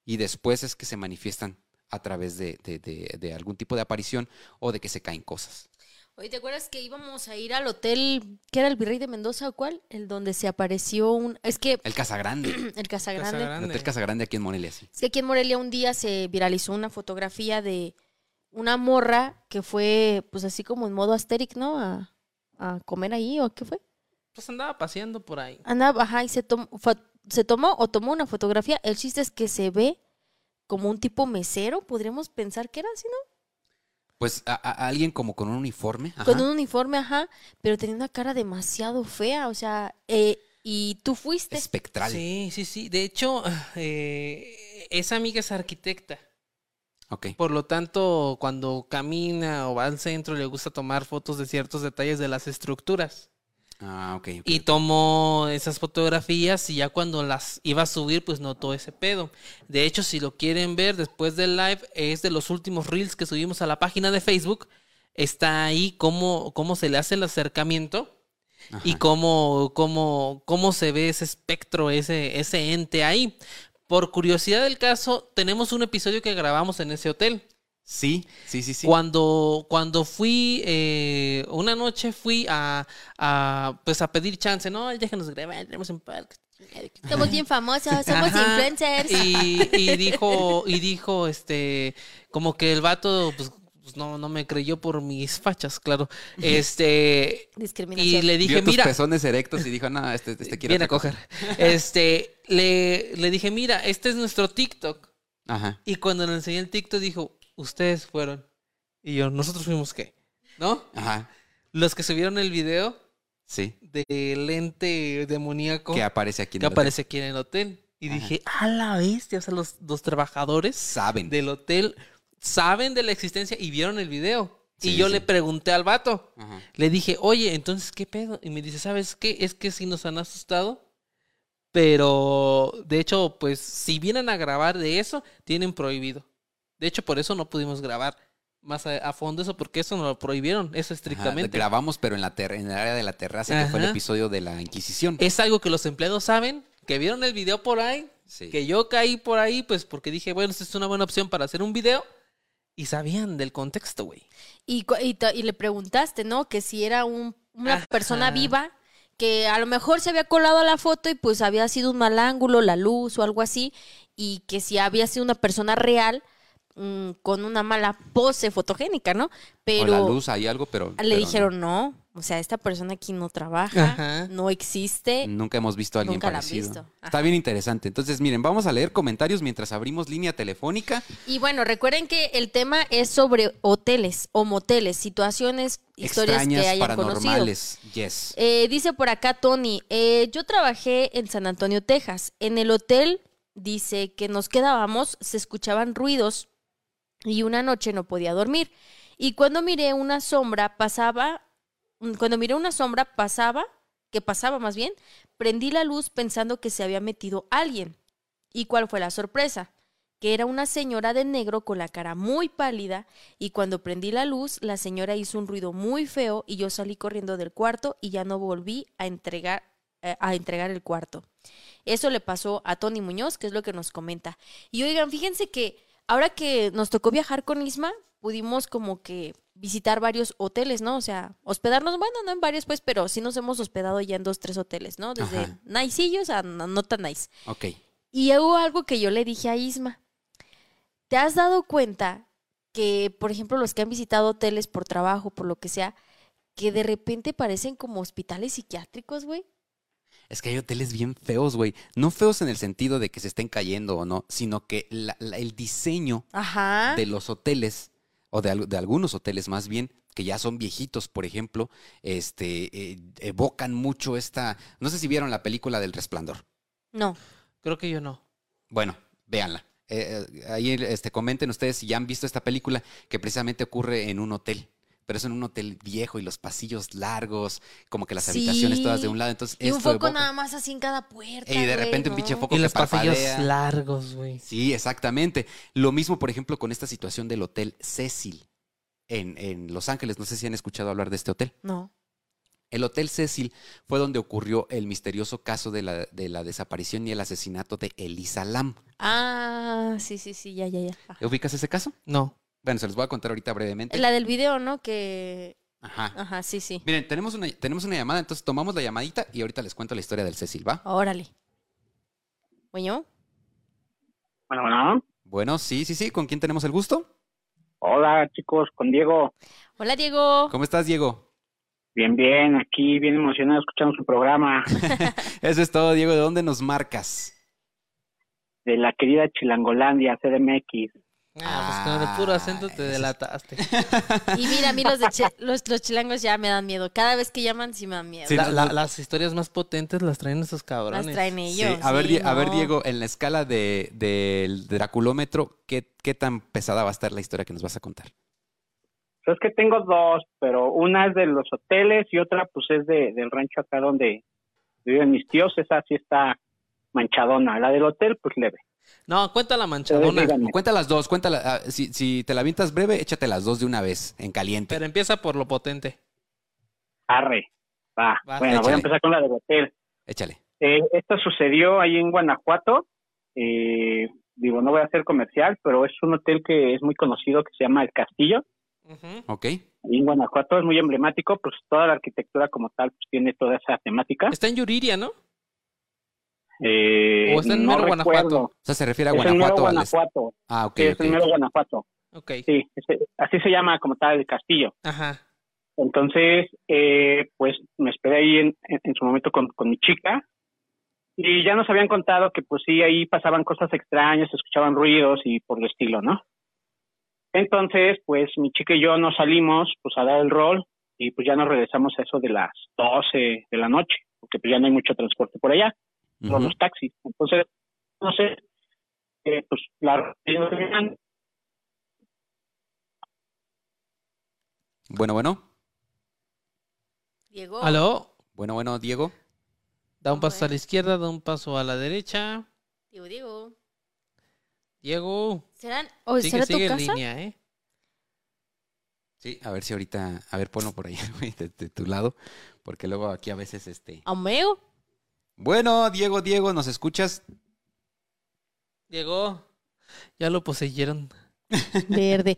y después es que se manifiestan a través de, de- de- de algún tipo de aparición o de que se caen cosas. Oye, ¿te acuerdas que íbamos a ir al hotel, que era el Virrey de Mendoza o cuál? El donde se apareció un... Es que El Casagrande. el Casagrande. Casa El Grande. Hotel Casagrande aquí en Morelia, sí. Es que aquí en Morelia un día se viralizó una fotografía de una morra que fue, pues así como en modo asteric, ¿no? A, a comer ahí, ¿o qué fue? Pues andaba paseando por ahí. Andaba, ajá, y se, tom- fue- se tomó o tomó una fotografía. El chiste es que se ve como un tipo mesero, podríamos pensar que era así, ¿no? Pues a, a- a alguien como con un uniforme. ajá. Con un uniforme, ajá, pero tenía una cara demasiado fea, o sea, eh, y tú fuiste. espectral. Sí, sí, sí. De hecho, eh, esa amiga es arquitecta. Ok. Por lo tanto, cuando camina o va al centro, le gusta tomar fotos de ciertos detalles de las estructuras. Ah, ok. ok, Y tomó esas fotografías y ya cuando las iba a subir, pues notó ese pedo. De hecho, si lo quieren ver después del live, es de los últimos reels que subimos a la página de Facebook. Está ahí cómo, cómo se le hace el acercamiento y cómo, cómo, cómo se ve ese espectro, ese, ese ente ahí. Por curiosidad del caso, tenemos un episodio que grabamos en ese hotel. Sí, sí, sí, sí. Cuando, cuando fui, eh, una noche fui a, a, pues a pedir chance, ¿no? Déjanos grabar, tenemos un parque. Somos bien famosos, somos Ajá. influencers. Y, y dijo, y dijo, este, como que el vato, pues, pues, no, no me creyó por mis fachas, claro. Este, y Discriminación. le dije, Vio tus mira, pezones erectos y dijo, no, este, este quiere viene a otra cosa". coger. Este, le, le dije, mira, este es nuestro TikTok. Ajá. Y cuando le enseñé el TikTok, dijo, ustedes fueron. Y yo, ¿nosotros fuimos qué? ¿No? Ajá. Los que subieron el video Sí. del ente demoníaco Que aparece aquí en que el hotel. aparece aquí en el hotel. Y Ajá. dije, a la bestia, o sea, los, los trabajadores Saben. del hotel saben de la existencia y vieron el video. y yo sí. le pregunté al vato, Ajá. le dije, oye, entonces, ¿qué pedo? Y me dice, ¿sabes qué? Es que sí nos han asustado, pero de hecho, pues, si vienen a grabar de eso, tienen prohibido. De hecho, por eso no pudimos grabar más a, a fondo eso, porque eso nos lo prohibieron, eso Ajá, estrictamente. Grabamos, pero en, la ter- en el área de la terraza, que fue el episodio de la Inquisición. Es algo que los empleados saben, que vieron el video por ahí, Sí. que yo caí por ahí, pues porque dije, bueno, esta es una buena opción para hacer un video. Y sabían del contexto, güey. Y, y, le preguntaste, ¿no? Que si era un- una Ajá. persona viva, que a lo mejor se había colado a la foto y pues había sido un mal ángulo, la luz o algo así, y que si había sido una persona real mm, con una mala pose fotogénica, ¿no? O Pero la luz, hay algo, pero... le pero no. dijeron no. O sea, esta persona aquí no trabaja, Ajá. no existe. Nunca hemos visto a alguien Nunca la han parecido. visto. Está bien interesante. Entonces, miren, vamos a leer comentarios mientras abrimos línea telefónica. Y bueno, recuerden que el tema es sobre hoteles o moteles, situaciones, historias extrañas, que hayan conocido. paranormales. Yes. Eh, dice por acá Tony, eh, yo trabajé en San Antonio, Texas. En el hotel, dice que nos quedábamos, se escuchaban ruidos y una noche no podía dormir. Y cuando miré una sombra, pasaba, cuando miré una sombra, pasaba, que pasaba más bien, prendí la luz pensando que se había metido alguien. ¿Y cuál fue la sorpresa? Que era una señora de negro con la cara muy pálida y cuando prendí la luz, la señora hizo un ruido muy feo y yo salí corriendo del cuarto y ya no volví a entregar, eh, a entregar el cuarto. Eso le pasó a Tony Muñoz, que es lo que nos comenta. Y oigan, fíjense que ahora que nos tocó viajar con Isma, pudimos como que visitar varios hoteles, ¿no? O sea, hospedarnos, bueno, no en varios, pues, pero sí nos hemos hospedado ya en dos, tres hoteles, ¿no? Desde nicillos a no, no tan nice. Ok. Y hubo algo que yo le dije a Isma. ¿Te has dado cuenta que, por ejemplo, los que han visitado hoteles por trabajo, por lo que sea, que de repente parecen como hospitales psiquiátricos, güey? Es que hay hoteles bien feos, güey. No feos en el sentido de que se estén cayendo o no, sino que la- la- el diseño Ajá. de los hoteles, o de algunos hoteles más bien, que ya son viejitos, por ejemplo, este, eh, evocan mucho esta... No sé si vieron la película del Resplandor. No. Creo que yo no. Bueno, véanla. Eh, eh, ahí este, comenten ustedes si ya han visto esta película que precisamente ocurre en un hotel. Pero es en un hotel viejo y los pasillos largos, como que las Sí. habitaciones todas de un lado. Entonces, Y un esto foco nada más así en cada puerta. Y de güey, repente un pinche foco Y que los pasillos largos, güey. Sí, exactamente. Lo mismo, por ejemplo, con esta situación del Hotel Cecil en, en Los Ángeles. No sé si han escuchado hablar de este hotel. No. El Hotel Cecil fue donde ocurrió el misterioso caso de la, de la desaparición y el asesinato de Elisa Lam. Ah, sí, sí, sí, ya, ya, ya. ¿Ubicas ese caso? No. Bueno, se los voy a contar ahorita brevemente. La del video, ¿no? Que... Ajá. Ajá, sí, sí. Miren, tenemos una, tenemos una llamada, entonces tomamos la llamadita y ahorita les cuento la historia del Cecil, ¿va? Órale. Bueno, Bueno, bueno. Bueno, sí, sí, sí. ¿Con quién tenemos el gusto? Hola, chicos, con Diego. hola Diego. ¿Cómo estás, Diego? Bien, bien, aquí bien emocionado escuchando su programa Eso es todo, Diego. ¿De dónde nos marcas? de la querida Chilangolandia, CDMX. Ah, pues con el puro acento te Ah, delataste. Y mira, a mí los, de los, los chilangos ya me dan miedo. Cada vez que llaman sí me dan miedo. Sí, La- no, la- no. las historias más potentes las traen esos cabrones. Las traen Sí, ellos. A, ver, sí, a ver. Diego, en la escala de, del Draculómetro, ¿qué, ¿qué tan pesada va a estar la historia que nos vas a contar? Pues es que tengo dos, pero una es de los hoteles y otra pues es de, del rancho acá donde viven mis tíos, esa sí está manchadona. La del hotel, pues leve. No, cuenta la manchadona. Cuenta las dos, cuéntala. ah, si, si te la avientas breve, échate las dos de una vez, en caliente. Pero empieza por lo potente. Arre. Va. Va, bueno, voy a empezar con la del hotel. Échale. Eh, esto sucedió ahí en Guanajuato. Eh, digo, no voy a hacer comercial, pero es un hotel que es muy conocido que se llama El Castillo. Ujú. ¿Ok? Ahí en Guanajuato es muy emblemático, pues toda la arquitectura como tal pues, tiene toda esa temática. Está en Yuriria, ¿no? Eh, ¿O está en no mero. Guanajuato? O sea, se refiere a Es en Guanajuato. al est- Guanajuato. Ah, ok. Sí, es ok. en mero Guanajuato. Ok. Sí, así se llama como tal el castillo. Ajá. Entonces, eh, pues me esperé ahí en, en- en su momento con, con mi chica y ya nos habían contado que pues sí, ahí pasaban cosas extrañas, se escuchaban ruidos y por el estilo, ¿no? Entonces, pues mi chica y yo nos salimos pues a dar el rol y pues ya nos regresamos a eso de las 12 de la noche, porque pues ya no hay mucho transporte por allá, Ujú. los taxis. Entonces, no sé, eh, pues la Bueno, bueno. Diego. ¿Aló? Bueno, bueno, Diego. Da un paso Bueno. a la izquierda, da un paso a la derecha. Diego, Diego. Diego. ¿Serán, o Sigue, ¿Será tu en casa? línea, ¿eh? Sí, a ver si ahorita. A ver, ponlo por ahí, de tu lado. Porque luego aquí a veces este. ¿Ameo? Bueno, Diego, Diego, ¿nos escuchas? Diego. Ya lo poseyeron. Verde.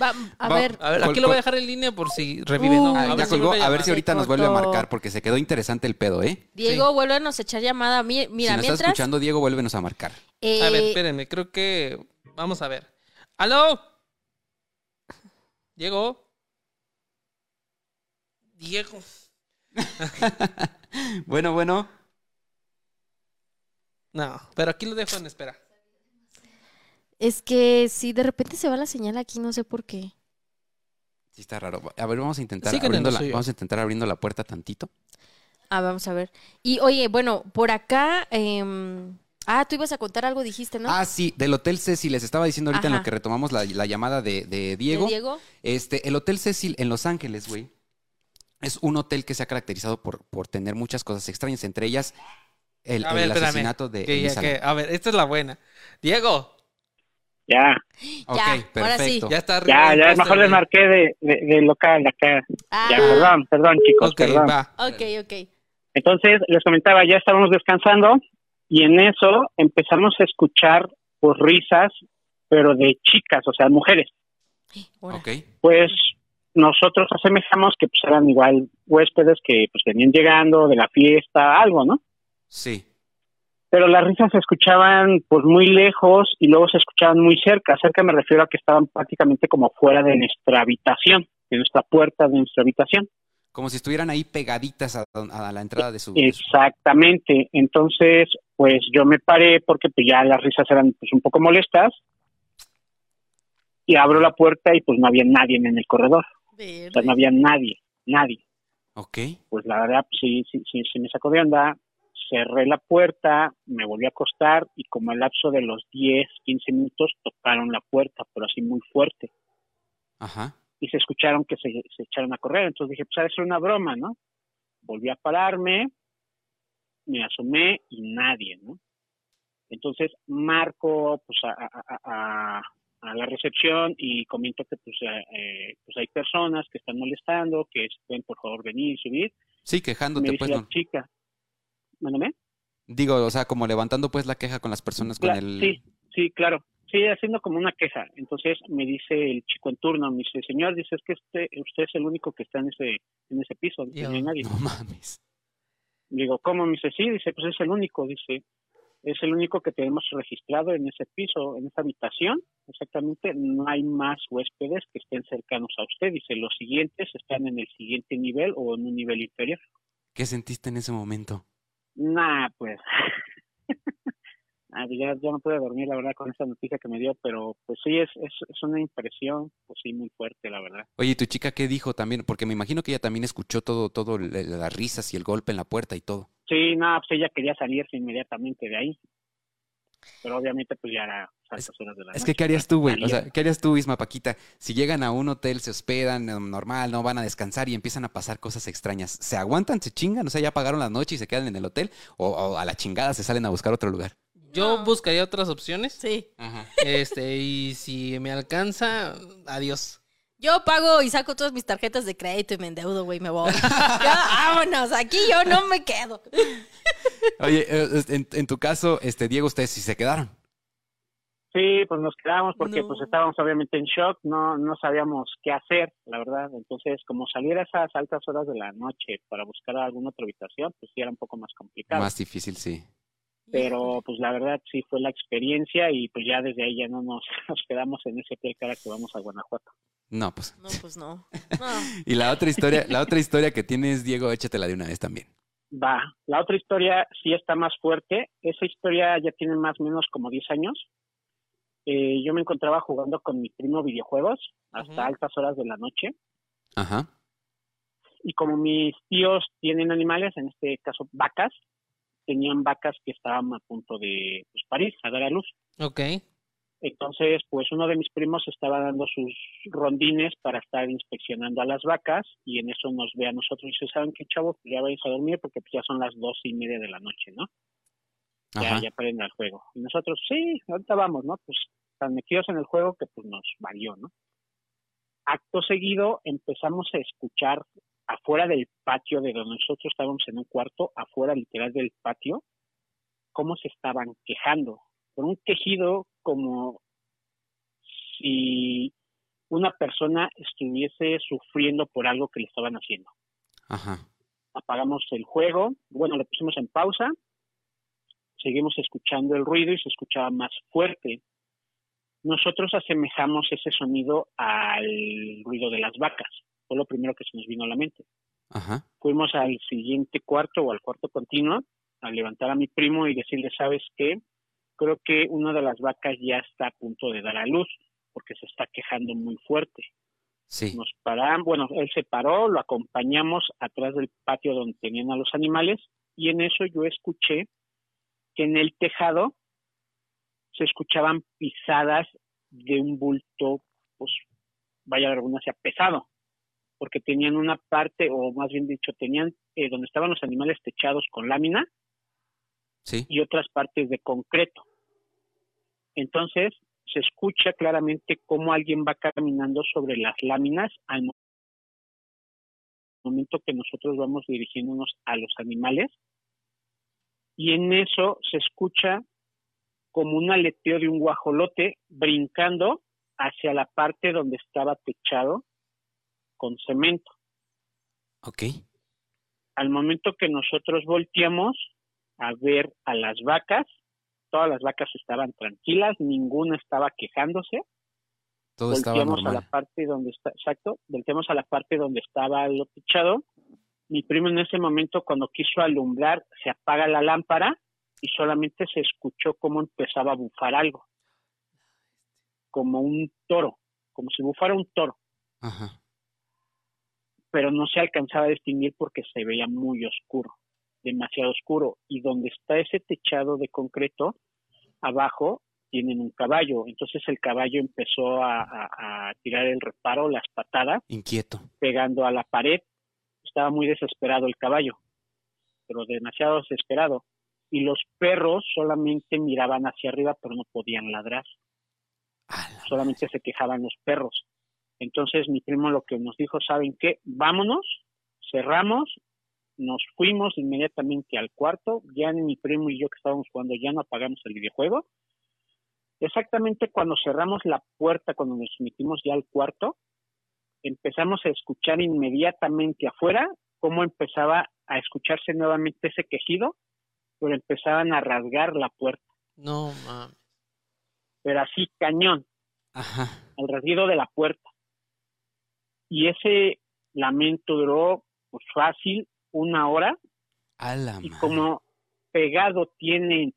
Va, a Va- ver, A ver, Col- aquí lo voy a dejar en línea por si revive, ¿no? Uh, Ah, A ya ver si A ver si ahorita nos vuelve a marcar porque se quedó interesante el pedo, ¿eh? Diego, vuélvenos a echar llamada. Mi- Mira, si nos estás escuchando, Diego, vuélvenos a marcar. eh, A ver, espérenme, creo que. Vamos a ver. ¡Aló! Diego. Diego. Bueno, bueno. No, pero aquí lo dejo en espera. Es que si de repente se va la señal aquí, no sé por qué. Sí, está raro. A ver, vamos a intentar lo abriendo la, vamos a intentar abriendo la puerta tantito. Ah, vamos a ver. Y oye, bueno, por acá. em, ah, tú ibas a contar algo, dijiste, ¿no? Ah, sí, del Hotel Cecil. Les estaba diciendo ahorita en lo que retomamos la, la llamada de, de ¿De Diego. Diego. Este, el Hotel Cecil en Los Ángeles, güey, es un hotel que se ha caracterizado por, por tener muchas cosas extrañas, entre ellas el, A ver, el espérame. asesinato de Que que- a ver, esta es la buena. Diego, Ya, Ok, Ya, ahora sí. perfecto. ya está arriba. ya, ya, mejor les güey. marqué de, de, de local acá. Ah, Ya, perdón, perdón, chicos, Ok, perdón. va. ok, ok. Entonces, les comentaba, ya estábamos descansando y en eso empezamos a escuchar pues risas, pero de chicas, o sea, mujeres. Ok. Pues nosotros asemejamos que pues eran igual huéspedes que pues venían llegando de la fiesta, algo, ¿no? Sí. Pero las risas se escuchaban pues muy lejos y luego se escuchaban muy cerca. Cerca me refiero a que estaban prácticamente como fuera de nuestra habitación, de nuestra puerta de nuestra habitación. Como si estuvieran ahí pegaditas a, a la entrada de su... de su- Exactamente. Entonces, pues yo me paré porque pues ya las risas eran pues un poco molestas y abro la puerta y pues no había nadie en el corredor. O sea, no había nadie, nadie. Ok. Pues la verdad, pues, sí, sí, sí, sí me sacó de onda. Cerré la puerta, me volví a acostar y como al lapso de los 10, 15 minutos tocaron la puerta, pero así muy fuerte. Ajá. y se escucharon que se, se echaron a correr. Entonces dije, pues ha de ser una broma, ¿no? Volví a pararme, me asomé y nadie, ¿no? Entonces marco pues a, a- a- a- a la recepción y comento que pues, eh, eh, pues hay personas que están molestando, que pueden por favor venir y subir. Sí, Me quejándote, dice pues. la no. chica, ¿mándame? Digo, o sea, como levantando pues la queja con las personas con el... Sí, sí, claro. Sí, haciendo como una queja. Entonces me dice el chico en turno, me dice, señor, dice, es que usted, usted es el único que está en ese, en ese piso, no hay nadie. No mames. Digo, ¿cómo? Me dice, sí, dice, pues es el único, dice, es el único que tenemos registrado en ese piso, en esa habitación, exactamente, no hay más huéspedes que estén cercanos a usted, dice, los siguientes están en el siguiente nivel o en un nivel inferior. ¿Qué sentiste en ese momento? Nah, pues, Ah, ya, ya no pude dormir, la verdad, con esta noticia que me dio, pero pues sí, es, es, es una impresión, pues sí, muy fuerte, la verdad. Oye, ¿y tu chica qué dijo también? Porque me imagino que ella también escuchó todo, todo, las risas y el golpe en la puerta y todo. Sí, no, pues ella quería salirse inmediatamente de ahí, pero obviamente pues ya era horas de la Es noche, que, ¿qué harías tú, güey? O sea, ¿qué harías tú, Isma Paquita? Si llegan a un hotel, se hospedan, eh, normal, no van a descansar y empiezan a pasar cosas extrañas. ¿Se aguantan, se chingan? O sea, ya pagaron la noche y se quedan en el hotel. O, o a la chingada se salen a buscar otro lugar. Yo No. buscaría otras opciones. Sí. Ajá. Este, y si me alcanza, adiós. Yo pago y saco todas mis tarjetas de crédito y me endeudo, güey, me voy. Ya, vámonos, aquí yo no me quedo. Oye, eh, en, en tu caso, este Diego, ustedes sí se quedaron. Sí, pues nos quedamos porque No. pues estábamos obviamente en shock, no no sabíamos qué hacer, la verdad. Entonces, como salir a esas altas horas de la noche para buscar alguna otra habitación, pues sí era un poco más complicado. Más difícil, sí. Pero pues la verdad sí fue la experiencia y pues ya desde ahí ya no nos, nos quedamos en ese hotel cada que vamos a Guanajuato. No, pues. No, pues no. No. Y la otra historia, la otra historia que tienes, Diego, échatela de una vez también. Va, la otra historia sí está más fuerte. Esa historia ya tiene más o menos como 10 años. Eh, yo me encontraba jugando con mi primo videojuegos hasta altas horas de la noche. Ajá. y como mis tíos tienen animales, en este caso vacas, tenían vacas que estaban a punto de pues, parir, a dar a luz. Ok. Entonces, pues uno de mis primos estaba dando sus rondines para estar inspeccionando a las vacas y en eso nos ve a nosotros y dice, ¿saben qué, chavos? Pues ya vais a dormir porque pues, ya son las dos y media de la noche, ¿no? Ya, ya prenden al juego. Y nosotros, sí, ahorita vamos, ¿no? Pues tan metidos en el juego que pues nos valió, ¿no? Acto seguido empezamos a escuchar afuera del patio de donde nosotros estábamos en un cuarto, afuera literal del patio, cómo se estaban quejando. Con un quejido como si una persona estuviese sufriendo por algo que le estaban haciendo Ajá. apagamos el juego, bueno, lo pusimos en pausa, seguimos escuchando el ruido y se escuchaba más fuerte. Nosotros asemejamos ese sonido al ruido de las vacas, fue lo primero que se nos vino a la mente. Ajá. fuimos al siguiente cuarto o al cuarto continuo a levantar a mi primo y decirle, ¿sabes qué? Creo que una de las vacas ya está a punto de dar a luz porque se está quejando muy fuerte. Sí. Nos paran, bueno, él se paró, lo acompañamos atrás del patio donde tenían a los animales y en eso yo escuché que en el tejado se escuchaban pisadas de un bulto, pues vaya la redundancia, pesado, porque tenían una parte, o más bien dicho, tenían eh, donde estaban los animales techados con lámina Sí. y otras partes de concreto. Entonces, se escucha claramente cómo alguien va caminando sobre las láminas al mo- momento que nosotros vamos dirigiéndonos a los animales. Y en eso se escucha como un aleteo de un guajolote brincando hacia la parte donde estaba techado con cemento. Ok. Al momento que nosotros volteamos a ver a las vacas, todas las vacas estaban tranquilas, ninguna estaba quejándose. Todo estaba volteamos a normal. la parte donde está, exacto, volteamos a la parte donde estaba lo techado. Mi primo en ese momento cuando quiso alumbrar se apaga la lámpara y solamente se escuchó cómo empezaba a bufar algo, como un toro, como si bufara un toro Ajá. pero no se alcanzaba a distinguir porque se veía muy oscuro, demasiado oscuro. Y donde está ese techado de concreto, abajo tienen un caballo. Entonces el caballo empezó a, a- a tirar el reparo, las patadas, Inquieto. pegando a la pared. Estaba muy desesperado el caballo, pero demasiado desesperado. Y los perros solamente miraban hacia arriba, pero no podían ladrar solamente se quejaban los perros. Entonces mi primo lo que nos dijo, ¿saben qué? Vámonos, cerramos, nos fuimos inmediatamente al cuarto, ya ni mi primo y yo que estábamos jugando ya no apagamos el videojuego. Exactamente cuando cerramos la puerta, cuando nos metimos ya al cuarto, empezamos a escuchar inmediatamente afuera cómo empezaba a escucharse nuevamente ese quejido, pero empezaban a rasgar la puerta, No, mames. pero así cañón. Ajá. al rasguido de la puerta. Y ese lamento duró pues fácil una hora A la y madre. como pegado tiene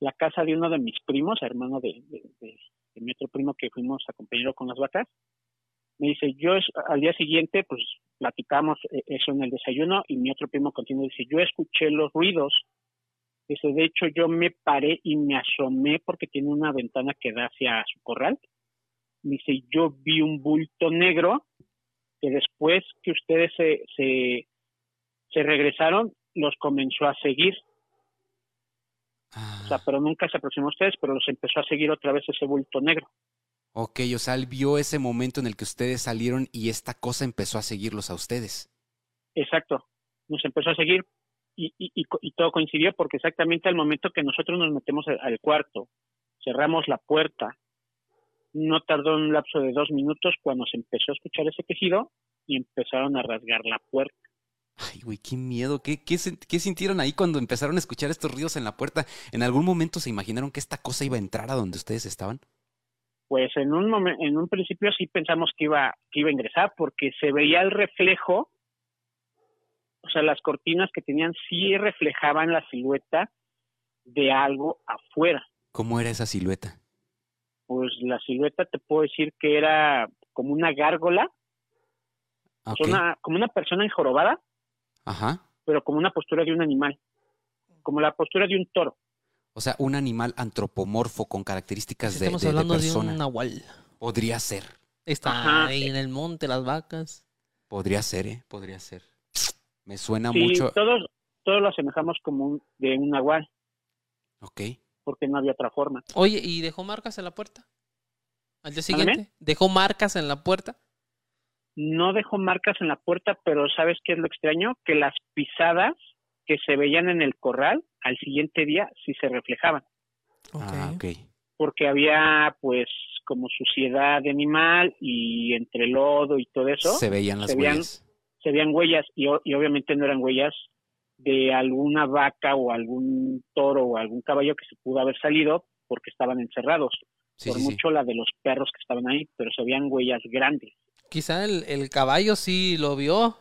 la casa de uno de mis primos, hermano de, de- de- de mi otro primo que fuimos a compañero con las vacas, me dice, yo es- al día siguiente pues platicamos eh, eso en el desayuno y mi otro primo continúa, dice, yo escuché los ruidos, dice, de hecho yo me paré y me asomé porque tiene una ventana que da hacia su corral, me dice, yo vi un bulto negro que después que ustedes se, se, se regresaron, los comenzó a seguir. Ah, O sea, pero nunca se aproximó a ustedes, pero los empezó a seguir otra vez ese bulto negro. ok, o sea, él vio ese momento en el que ustedes salieron y esta cosa empezó a seguirlos a ustedes. Exacto. Nos empezó a seguir y, y, y, todo coincidió porque exactamente al momento que nosotros nos metemos al, al cuarto, cerramos la puerta, no tardó un lapso de dos minutos cuando se empezó a escuchar ese quejido y empezaron a rasgar la puerta. Ay, güey, qué miedo. ¿Qué, qué, sintieron ahí cuando empezaron a escuchar estos ruidos en la puerta? ¿En algún momento se imaginaron que esta cosa iba a entrar a donde ustedes estaban? Pues en un en un principio sí pensamos que iba, que iba a ingresar porque se veía el reflejo, o sea, las cortinas que tenían sí reflejaban la silueta de algo afuera. ¿Cómo era esa silueta? Pues la silueta te puedo decir que era como una gárgola, Ah, o sea, ok. una, como una persona enjorobada, Ajá. pero como una postura de un animal, como la postura de un toro. O sea, un animal antropomorfo con características de, Estamos de- hablando de, persona. un nahual. Podría ser. Está Ajá. ahí en el monte, las vacas. Podría ser, ¿eh? Podría ser. Me suena Sí, mucho. todos, todos lo asemejamos como un, de un nahual, Ok. porque no había otra forma. Oye, ¿y dejó marcas en la puerta? Al día siguiente. ¿Dejó marcas en la puerta? No dejó marcas en la puerta, pero ¿sabes qué es lo extraño? Que las pisadas que se veían en el corral al siguiente día sí se reflejaban, Ah, ok. porque había pues como suciedad de animal y entre lodo y todo eso, Se veían las se veían- huellas. se veían huellas y, obviamente no eran huellas de alguna vaca o algún toro o algún caballo que se pudo haber salido porque estaban encerrados, Sí, por sí, sí. mucho la de los perros que estaban ahí, pero se veían huellas grandes. Quizá el, el caballo sí lo vio.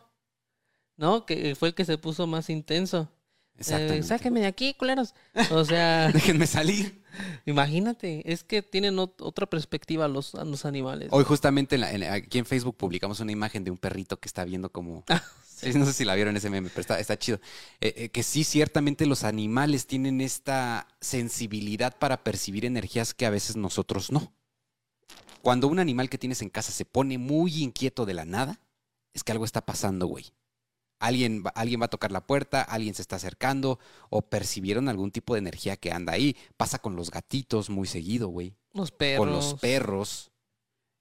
¿no? Que fue el que se puso más intenso. Eh, sáquenme de aquí, culeros. O sea, Déjenme salir. imagínate, es que tienen ot- otra perspectiva los, los animales. Hoy justamente en la- en la- aquí en Facebook publicamos una imagen de un perrito que está viendo como... Sí, no sé si la vieron ese meme, pero está, está chido. Eh, eh, que sí, ciertamente los animales tienen esta sensibilidad para percibir energías que a veces nosotros no. Cuando un animal que tienes en casa se pone muy inquieto de la nada, es que algo está pasando, güey. Alguien, va- alguien va a tocar la puerta, alguien se está acercando, o percibieron algún tipo de energía que anda ahí. Pasa con los gatitos muy seguido, güey Los perros. con los perros.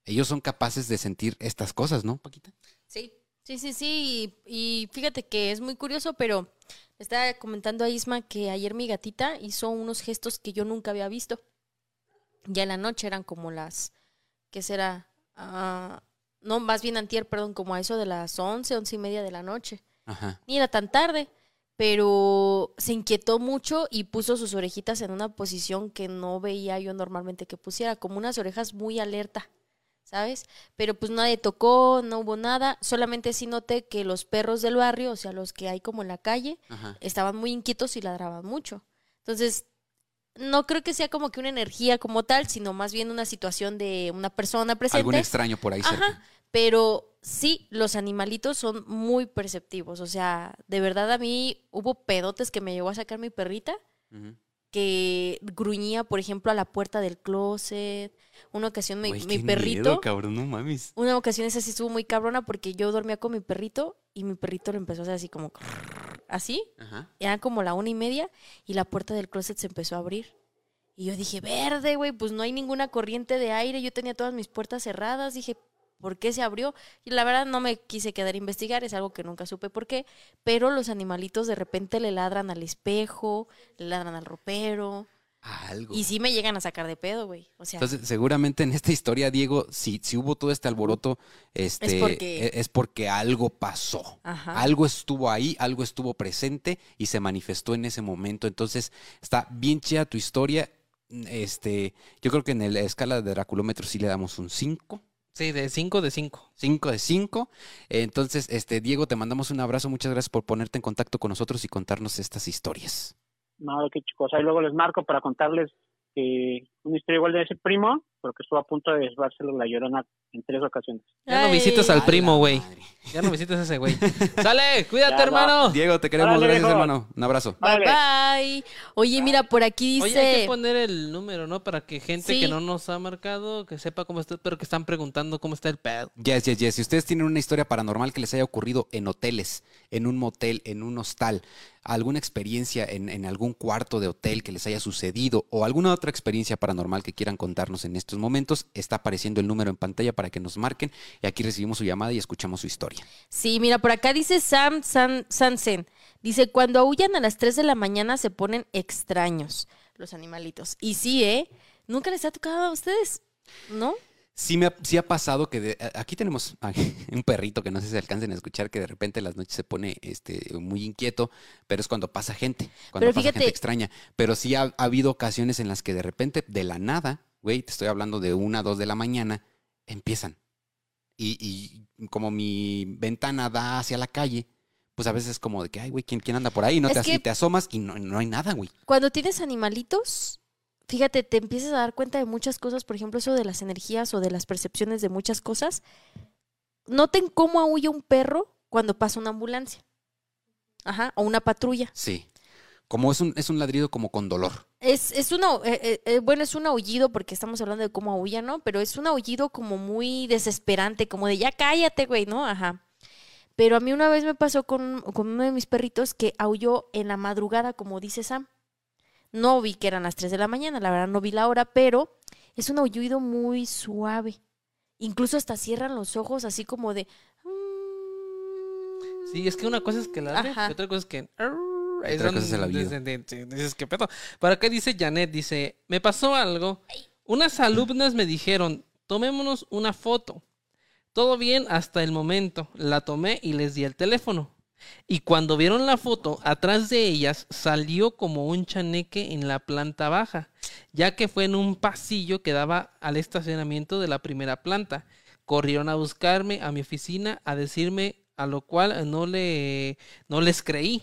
Ellos son capaces de sentir estas cosas, ¿no, Paquita? Sí, sí, sí, sí. Y, y fíjate que es muy curioso, pero estaba comentando a Isma que ayer mi gatita hizo unos gestos que yo nunca había visto. Ya en la noche eran como las, ¿qué será? Ah, no, más bien antier, perdón, como a eso de las once, once y media de la noche. Ajá. Ni era tan tarde, pero se inquietó mucho y puso sus orejitas en una posición que no veía yo normalmente que pusiera, como unas orejas muy alerta, ¿sabes? Pero pues nadie tocó, no hubo nada, solamente sí noté que los perros del barrio, o sea, los que hay como en la calle, Ajá. estaban muy inquietos y ladraban mucho. Entonces, no creo que sea como que una energía como tal, sino más bien una situación de una persona presente. Algún extraño por ahí cerca. Ajá, pero sí, los animalitos son muy perceptivos. O sea, de verdad a mí hubo pedotes que me llevó a sacar mi perrita. Que gruñía, por ejemplo, a la puerta del closet. Una ocasión mi, perrito, miedo, cabrón, no mames. una ocasión esa sí estuvo muy cabrona porque yo dormía con mi perrito y mi perrito lo empezó a hacer así como así. Ajá. Era como la una y media y la puerta del closet se empezó a abrir. Y yo dije, verde, güey, pues no hay ninguna corriente de aire. Yo tenía todas mis puertas cerradas. Dije, ¿por qué se abrió? Y la verdad no me quise quedar a investigar, es algo que nunca supe por qué. Pero los animalitos de repente le ladran al espejo, le ladran al ropero. Algo. Y sí me llegan a sacar de pedo, güey. O sea, Entonces, seguramente en esta historia, Diego, si, si hubo todo este alboroto, este, Es porque- e- es porque algo pasó. Ajá. Algo estuvo ahí, algo estuvo presente y se manifestó en ese momento. Entonces, está bien chida tu historia. Este, yo creo que en la escala de Draculómetro sí le damos un 5. Sí, de 5 de 5. 5 de 5. Entonces, este, Diego, te mandamos un abrazo. Muchas gracias por ponerte en contacto con nosotros y contarnos estas historias. No, qué chicos. Ahí luego les marco para contarles que una historia igual de ese primo, porque estuvo a punto de desvárselo la llorona en tres ocasiones. Ya no visitas al primo, güey. Ya no visitas a ese güey. ¡Sale! ¡Cuídate, Ya va. hermano! Diego, te queremos. Órale, gracias, viejo. hermano. Un abrazo. bye bye. Oye, mira, por aquí Oye, hay que dice. poner el número, ¿no? Para que gente Sí. que no nos ha marcado, que sepa cómo está, pero que están preguntando cómo está el pedo. Yes, yes, yes. Si ustedes tienen una historia paranormal que les haya ocurrido en hoteles, en un motel, en un hostal, alguna experiencia en, algún cuarto de hotel que les haya sucedido o alguna otra experiencia paranormal que quieran contarnos en estos momentos, está apareciendo el número en pantalla para que nos marquen y aquí recibimos su llamada y escuchamos su historia. Sí, mira, por acá dice Sam San, Sansen. Dice, cuando aullan a las 3 de la mañana se ponen extraños los animalitos. Y sí, ¿eh? Nunca les ha tocado a ustedes, ¿no? Sí, me ha, sí ha pasado que de- aquí tenemos un perrito que no sé si alcancen a escuchar que de repente en las noches se pone este, muy inquieto, pero es cuando pasa gente, cuando Pero pasa gente extraña. Pero sí ha, ha habido ocasiones en las que de repente, de la nada, güey, te estoy hablando de una, dos de la mañana, empiezan. Y, y como mi ventana da hacia la calle, pues a veces es como de que, ay, güey, ¿quién, quién anda por ahí? No te, te asomas y no, no hay nada, güey. Cuando tienes animalitos, fíjate, te empiezas a dar cuenta de muchas cosas, por ejemplo, eso de las energías o de las percepciones de muchas cosas. Noten cómo aúlla un perro cuando pasa una ambulancia. Ajá, o una patrulla. Sí. Como es un, es un ladrido como con dolor. Es, es un, au- eh, eh, eh, bueno, es un aullido porque estamos hablando de cómo aúlla, ¿no? Pero es un aullido como muy desesperante, como de ya cállate, güey, ¿no? Ajá. Pero a mí una vez me pasó con, con uno de mis perritos que aulló en la madrugada, como dice Sam. No vi que eran las 3 de la mañana, la verdad no vi la hora, pero es un aullido muy suave. Incluso hasta cierran los ojos así como de... "Mm". Sí, es que una cosa es que Ajá. y otra cosa es que... Otra cosa es el aullido. Dices, ¿qué pedo? Para acá dice Janet, dice, me pasó algo. Unas alumnas me dijeron, tomémonos una foto. Todo bien hasta el momento. La tomé y les di el teléfono. Y cuando vieron la foto, atrás de ellas salió como un chaneque en la planta baja, ya que fue en un pasillo que daba al estacionamiento de la primera planta. Corrieron a buscarme a mi oficina a decirme a lo cual no le no les creí.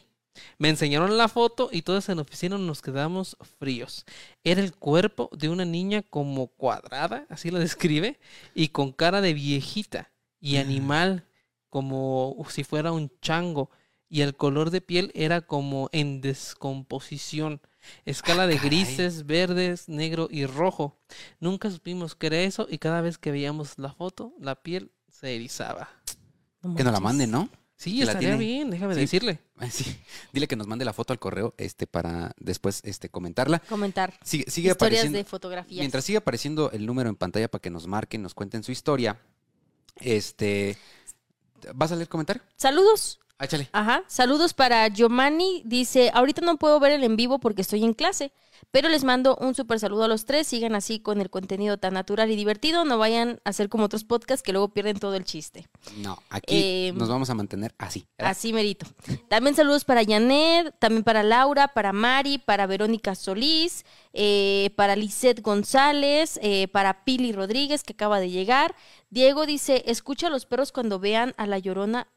Me enseñaron la foto y todos en la oficina nos quedamos fríos. Era el cuerpo de una niña como cuadrada, así lo describe, y con cara de viejita y animal, como si fuera un chango, y el color de piel era como en descomposición. Escala Ah, de grises, verdes, negro y rojo. Nunca supimos qué era eso y cada vez que veíamos la foto, la piel se erizaba. No Que nos la manden, ¿no? Sí, Que la estaría tiene. bien, déjame Sí. decirle. Sí. Dile que nos mande la foto al correo este, para después este, comentarla. Comentar. Sigue, sigue Historias apareciendo. de fotografías. Mientras sigue apareciendo el número en pantalla para que nos marquen, nos cuenten su historia. Este. ¿Vas a leer comentario? Saludos. Ah, échale. Ajá. Saludos para Giovanni. Dice, ahorita no puedo ver el en vivo porque estoy en clase, pero les mando un súper saludo a los tres. Sigan así con el contenido tan natural y divertido. No vayan a hacer como otros podcasts que luego pierden todo el chiste. No, aquí Eh, nos vamos a mantener así. ¿verdad? Así merito. También saludos para Janet, también para Laura, para Mari, para Verónica Solís, eh, para Lisette González, eh, para Pili Rodríguez, que acaba de llegar. Diego dice, escucha a los perros cuando vean a la llorona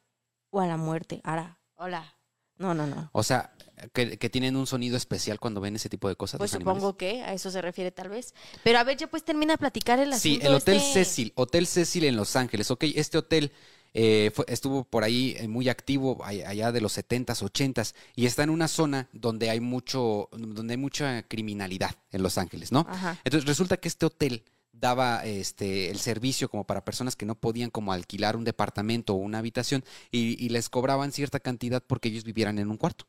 o a la muerte. Ahora, hola. No, no, no. O sea, que, que tienen un sonido especial cuando ven ese tipo de cosas. Pues animales. supongo que a eso se refiere tal vez. Pero a ver, ya pues termina de platicar el Sí, asunto. el Hotel este. Cecil, Hotel Cecil en Los Ángeles. Ok, este hotel eh, fue- estuvo por ahí eh, muy activo a- allá de los 70s, 80s y está en una zona donde hay mucho, donde hay mucha criminalidad en Los Ángeles, ¿no? Ajá. Entonces resulta que este hotel daba este el servicio como para personas que no podían como alquilar un departamento o una habitación y, y les cobraban cierta cantidad porque ellos vivieran en un cuarto.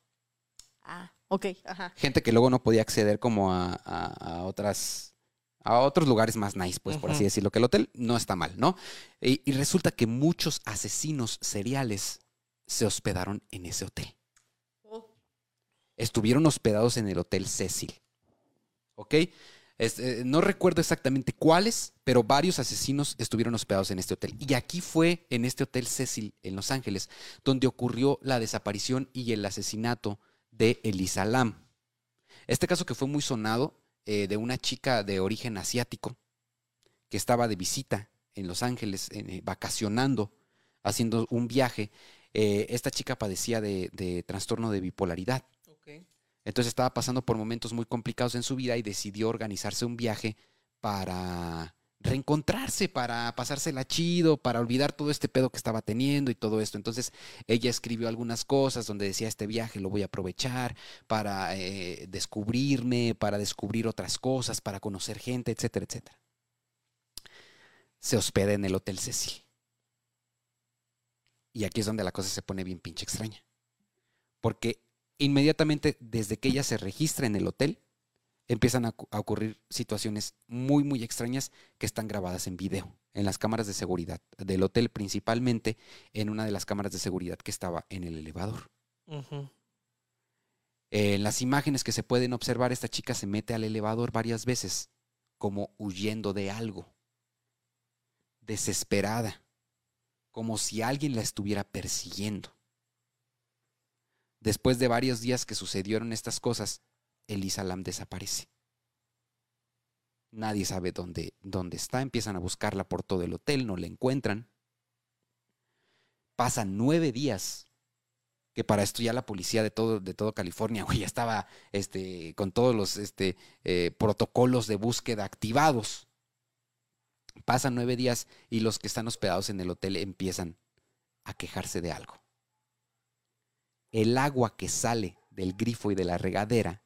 Ah, ok, ajá. Gente que luego no podía acceder como a, a- a otras a otros lugares más nice, pues por así decirlo, que el hotel no está mal, ¿no? Y, y resulta que muchos asesinos seriales se hospedaron en ese hotel. Estuvieron hospedados en el Hotel Cecil. ¿Ok? Eh, no recuerdo exactamente cuáles, pero varios asesinos estuvieron hospedados en este hotel. Y aquí fue en este Hotel Cecil, en Los Ángeles, donde ocurrió la desaparición y el asesinato de Elisa Lam. Este caso que fue muy sonado eh, de una chica de origen asiático que estaba de visita en Los Ángeles, eh, vacacionando, haciendo un viaje. Esta chica padecía de, de trastorno de bipolaridad. Entonces estaba pasando por momentos muy complicados en su vida y decidió organizarse un viaje para reencontrarse, para pasársela chido, para olvidar todo este pedo que estaba teniendo y todo esto. Entonces ella escribió algunas cosas donde decía este viaje lo voy a aprovechar para eh, descubrirme, para descubrir otras cosas, para conocer gente, etcétera, etcétera. Se hospeda en el Hotel Cecil. Y aquí es donde la cosa se pone bien pinche extraña. Porque inmediatamente desde que ella se registra en el hotel, empiezan a, a ocurrir situaciones muy, muy extrañas que están grabadas en video, en las cámaras de seguridad del hotel, principalmente en una de las cámaras de seguridad que estaba en el elevador. En las imágenes que se pueden observar, esta chica se mete al elevador varias veces, como huyendo de algo, desesperada, como si alguien la estuviera persiguiendo. Después de varios días que sucedieron estas cosas, Elisa Lam desaparece. Nadie sabe dónde, dónde está, empiezan a buscarla por todo el hotel, no la encuentran. Pasan nueve días que para esto ya la policía de todo, de todo California, güey, ya estaba este, con todos los este, eh, protocolos de búsqueda activados. Pasan nueve días y los que están hospedados en el hotel empiezan a quejarse de algo. El agua que sale del grifo y de la regadera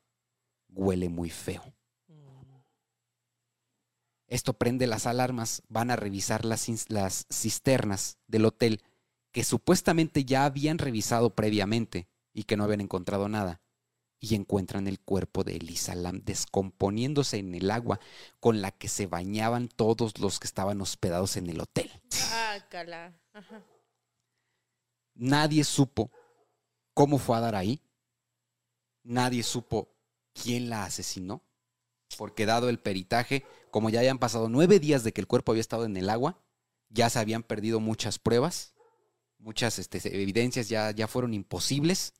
huele muy feo. Esto prende las alarmas, van a revisar las, las cisternas del hotel que supuestamente ya habían revisado previamente y que no habían encontrado nada. Y encuentran el cuerpo de Elisa Lam descomponiéndose en el agua con la que se bañaban todos los que estaban hospedados en el hotel. Ah. Ajá. Nadie supo cómo fue a dar ahí. Nadie supo quién la asesinó. Porque dado el peritaje, como ya habían pasado nueve días de que el cuerpo había estado en el agua, ya se habían perdido muchas pruebas, muchas este, evidencias ya, ya fueron imposibles.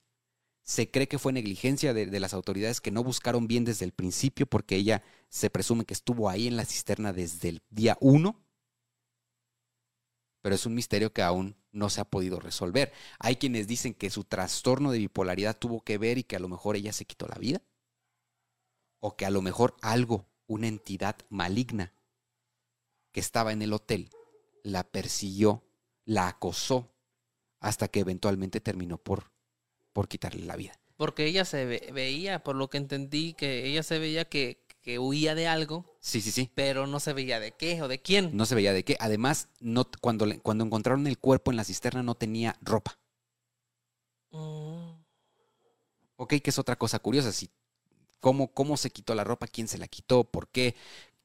Se cree que fue negligencia de, de las autoridades que no buscaron bien desde el principio porque ella se presume que estuvo ahí en la cisterna desde el día uno. Pero es un misterio que aún no se ha podido resolver. Hay quienes dicen que su trastorno de bipolaridad tuvo que ver y que a lo mejor ella se quitó la vida. O que a lo mejor algo, una entidad maligna que estaba en el hotel, la persiguió, la acosó, hasta que eventualmente terminó por, por quitarle la vida. Porque ella se ve- veía, por lo que entendí, que ella se veía que, que huía de algo, Sí, sí, sí. pero no se veía de qué o de quién. No se veía de qué. Además, no, cuando, cuando encontraron el cuerpo en la cisterna no tenía ropa. Mm. Ok, que es otra cosa curiosa. Si, ¿cómo, ¿Cómo se quitó la ropa? ¿Quién se la quitó? ¿Por qué?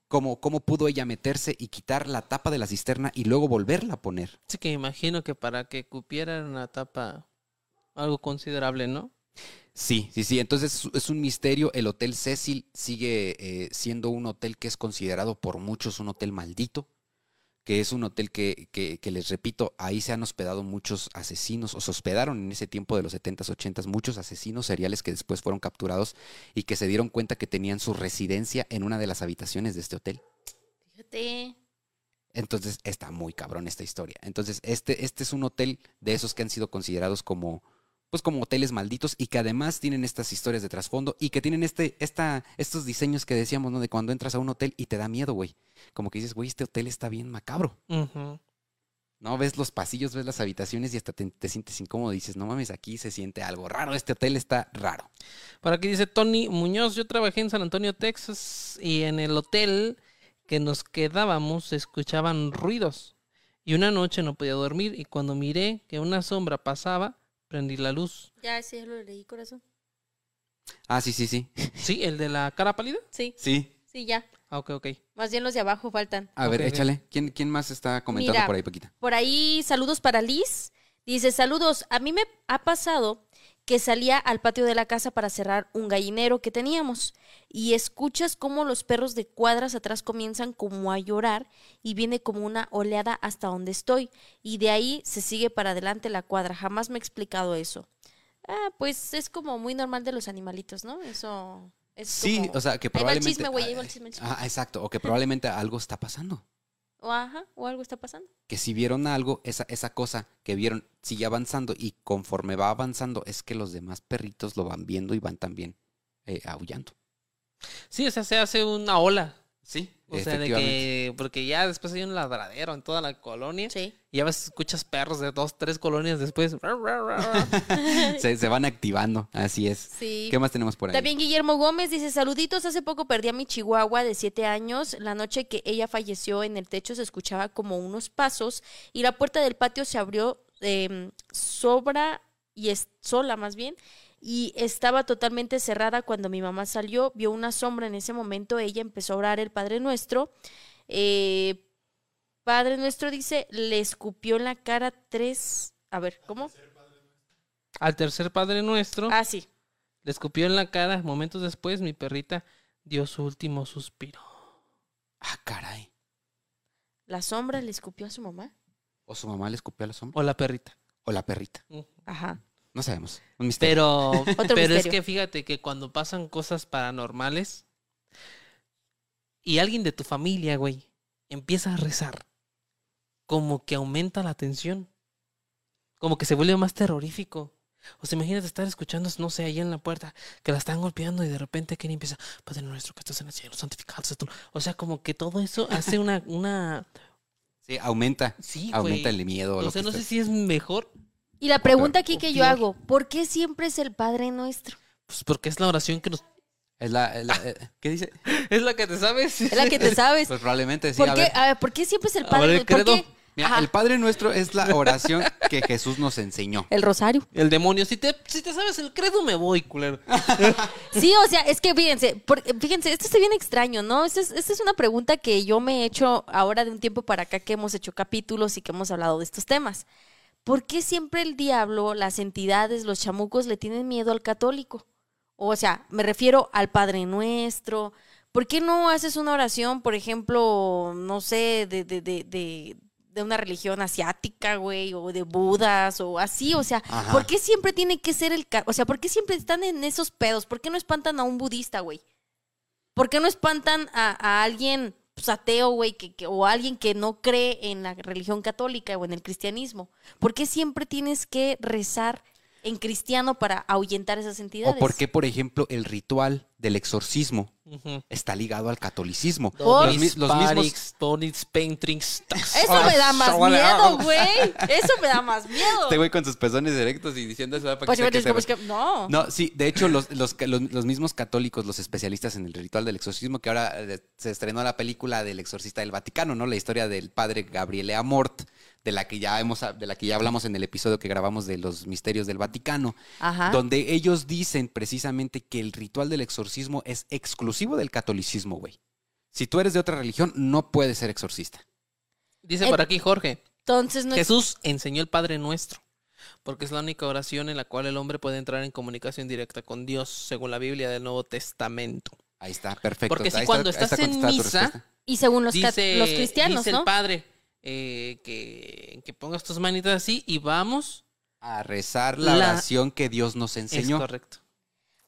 ¿Cómo, ¿Cómo pudo ella meterse y quitar la tapa de la cisterna y luego volverla a poner? Sí que imagino que para que cupiera una tapa algo considerable, ¿no? Sí, sí, sí. Entonces es- un misterio. El Hotel Cecil sigue eh, siendo un hotel que es considerado por muchos un hotel maldito, que es un hotel que, que, que les repito, ahí se han hospedado muchos asesinos, o se hospedaron en ese tiempo de los 70s, 80s, muchos asesinos seriales que después fueron capturados y que se dieron cuenta que tenían su residencia en una de las habitaciones de este hotel. Fíjate. Entonces está muy cabrón esta historia. Entonces, este, este es un hotel de esos que han sido considerados como, pues como hoteles malditos y que además tienen estas historias de trasfondo y que tienen este, esta, estos diseños que decíamos, ¿no? De cuando entras a un hotel y te da miedo, güey. Como que dices, güey, este hotel está bien macabro. ¿No? Ves los pasillos, ves las habitaciones y hasta te, te sientes incómodo. Dices, no mames, aquí se siente algo raro. Este hotel está raro. Por aquí dice Tony Muñoz, yo trabajé en San Antonio, Texas, y en el hotel que nos quedábamos se escuchaban ruidos. Y una noche no podía dormir y cuando miré que una sombra pasaba, prendí la luz. Ya, sí, ya lo leí, corazón. Ah, sí, sí, sí. ¿Sí? ¿El de la cara pálida? Sí, Sí. sí, ya. Ah, ok, ok. Más bien los de abajo faltan. A ver, échale. ¿Quién, ¿Quién más está comentando Mira. por ahí, Paquita? Por ahí, saludos para Liz. Dice, saludos. A mí me ha pasado que salía al patio de la casa para cerrar un gallinero que teníamos y escuchas cómo los perros de cuadras atrás comienzan como a llorar y viene como una oleada hasta donde estoy y de ahí se sigue para adelante la cuadra. Jamás me he explicado eso. Ah, pues es como muy normal de los animalitos, ¿no? Eso es Sí, como- o sea, que Ahí va el probablemente... chisme, güey, ahí va el chisme, el chisme. Ah, exacto. O que probablemente algo está pasando. O ajá, o algo está pasando. que si vieron algo, esa, esa cosa que vieron sigue avanzando y conforme va avanzando es que los demás perritos lo van viendo y van también eh, aullando. Sí, o sea, se hace una ola. Sí, O sea, de que, porque ya después hay un ladradero en toda la colonia. Sí. Y a veces escuchas perros de dos, tres colonias después. se, se van activando, así es. Sí. ¿Qué más tenemos por ahí? También Guillermo Gómez dice, saluditos, hace poco perdí a mi chihuahua de siete años. La noche que ella falleció en el techo se escuchaba como unos pasos y la puerta del patio se abrió eh, sobra y es sola más bien y estaba totalmente cerrada cuando mi mamá salió, vio una sombra en ese momento, ella empezó a orar el Padre Nuestro. Eh, Padre Nuestro dice, le escupió en la cara tres... A ver, ¿cómo? Al tercer padre nuestro, Ah, sí. le escupió en la cara. Momentos después, mi perrita dio su último suspiro. Ah, caray. La sombra le escupió a su mamá. O su mamá le escupió a la sombra. O la perrita. O la perrita. Ajá. No sabemos. Un misterio. Pero, Otro pero es que fíjate que cuando pasan cosas paranormales y alguien de tu familia, güey, empieza a rezar, como que aumenta la tensión, como que se vuelve más terrorífico. O sea, imagínate estar escuchando, no sé, ahí en la puerta, que la están golpeando y de repente Kenny empieza, Padre nuestro que estás en el cielo, santificado seas tu-". O sea, como que todo eso hace una, una, Sí, aumenta. sí, Aumenta güey. el miedo. O lo sea, que no sé si es mejor, Y la pregunta aquí que yo hago, ¿por qué siempre es el Padre Nuestro? pues porque es la oración que nos... Es la, es la- eh, ¿Qué dice? Es la que te sabes. Es la que te sabes. Pues probablemente sí. ¿Por a qué, ver. a ver, ¿por qué siempre es el A Padre ver, el ¿Por qué? Mira, Ajá. el Padre Nuestro es la oración que Jesús nos enseñó. El rosario. El demonio, si te, si te sabes el credo, me voy, culero. Sí, o sea, es que fíjense, fíjense, esto está bien extraño, ¿no? Esta es, esta es una pregunta que yo me he hecho ahora de un tiempo para acá que hemos hecho capítulos y que hemos hablado de estos temas. ¿Por qué siempre el diablo, las entidades, los chamucos le tienen miedo al católico? O sea, me refiero al Padre Nuestro. ¿Por qué no haces una oración, por ejemplo, no sé, de, de, de, de, de una religión asiática, güey, o de budas, o así? O sea, Ajá. ¿por qué siempre tiene que ser el... O sea, ¿por qué siempre están en esos pedos? ¿Por qué no espantan a un budista, güey? ¿Por qué no espantan a, a alguien pues, ateo, güey, que, que- o alguien que no cree en la religión católica o en el cristianismo? ¿Por qué siempre tienes que rezar en cristiano para ahuyentar esas entidades? O por qué, por ejemplo, el ritual del exorcismo está ligado al catolicismo. Por- Los, los mismos... Donis, paintings, tas. Eso me da más miedo, güey. Eso me da más miedo. Este güey con sus pezones directos y diciendo eso para Pues, que que se- pues, que- no. No, sí, de hecho, los, los, los, los mismos católicos, los especialistas en el ritual del exorcismo, que ahora eh, se estrenó la película del exorcista del Vaticano, ¿no? La historia del padre Gabriele Amort, de la que ya hemos, de la que ya hablamos en el episodio que grabamos de los misterios del Vaticano, Ajá. donde ellos dicen precisamente que el ritual del exorcismo es exclusivo del catolicismo, güey. Si tú eres de otra religión, no puedes ser exorcista. Dice por aquí Jorge. Entonces no es- Jesús enseñó el Padre Nuestro, porque es la única oración en la cual el hombre puede entrar en comunicación directa con Dios, según la Biblia del Nuevo Testamento. Ahí está, perfecto. Porque si Ahí cuando está estás en misa. Y según los, cat- dice, los cristianos, dice ¿no? el Padre eh, que, que pongas tus manitas así y vamos. A rezar la, La- oración que Dios nos enseñó. Es correcto.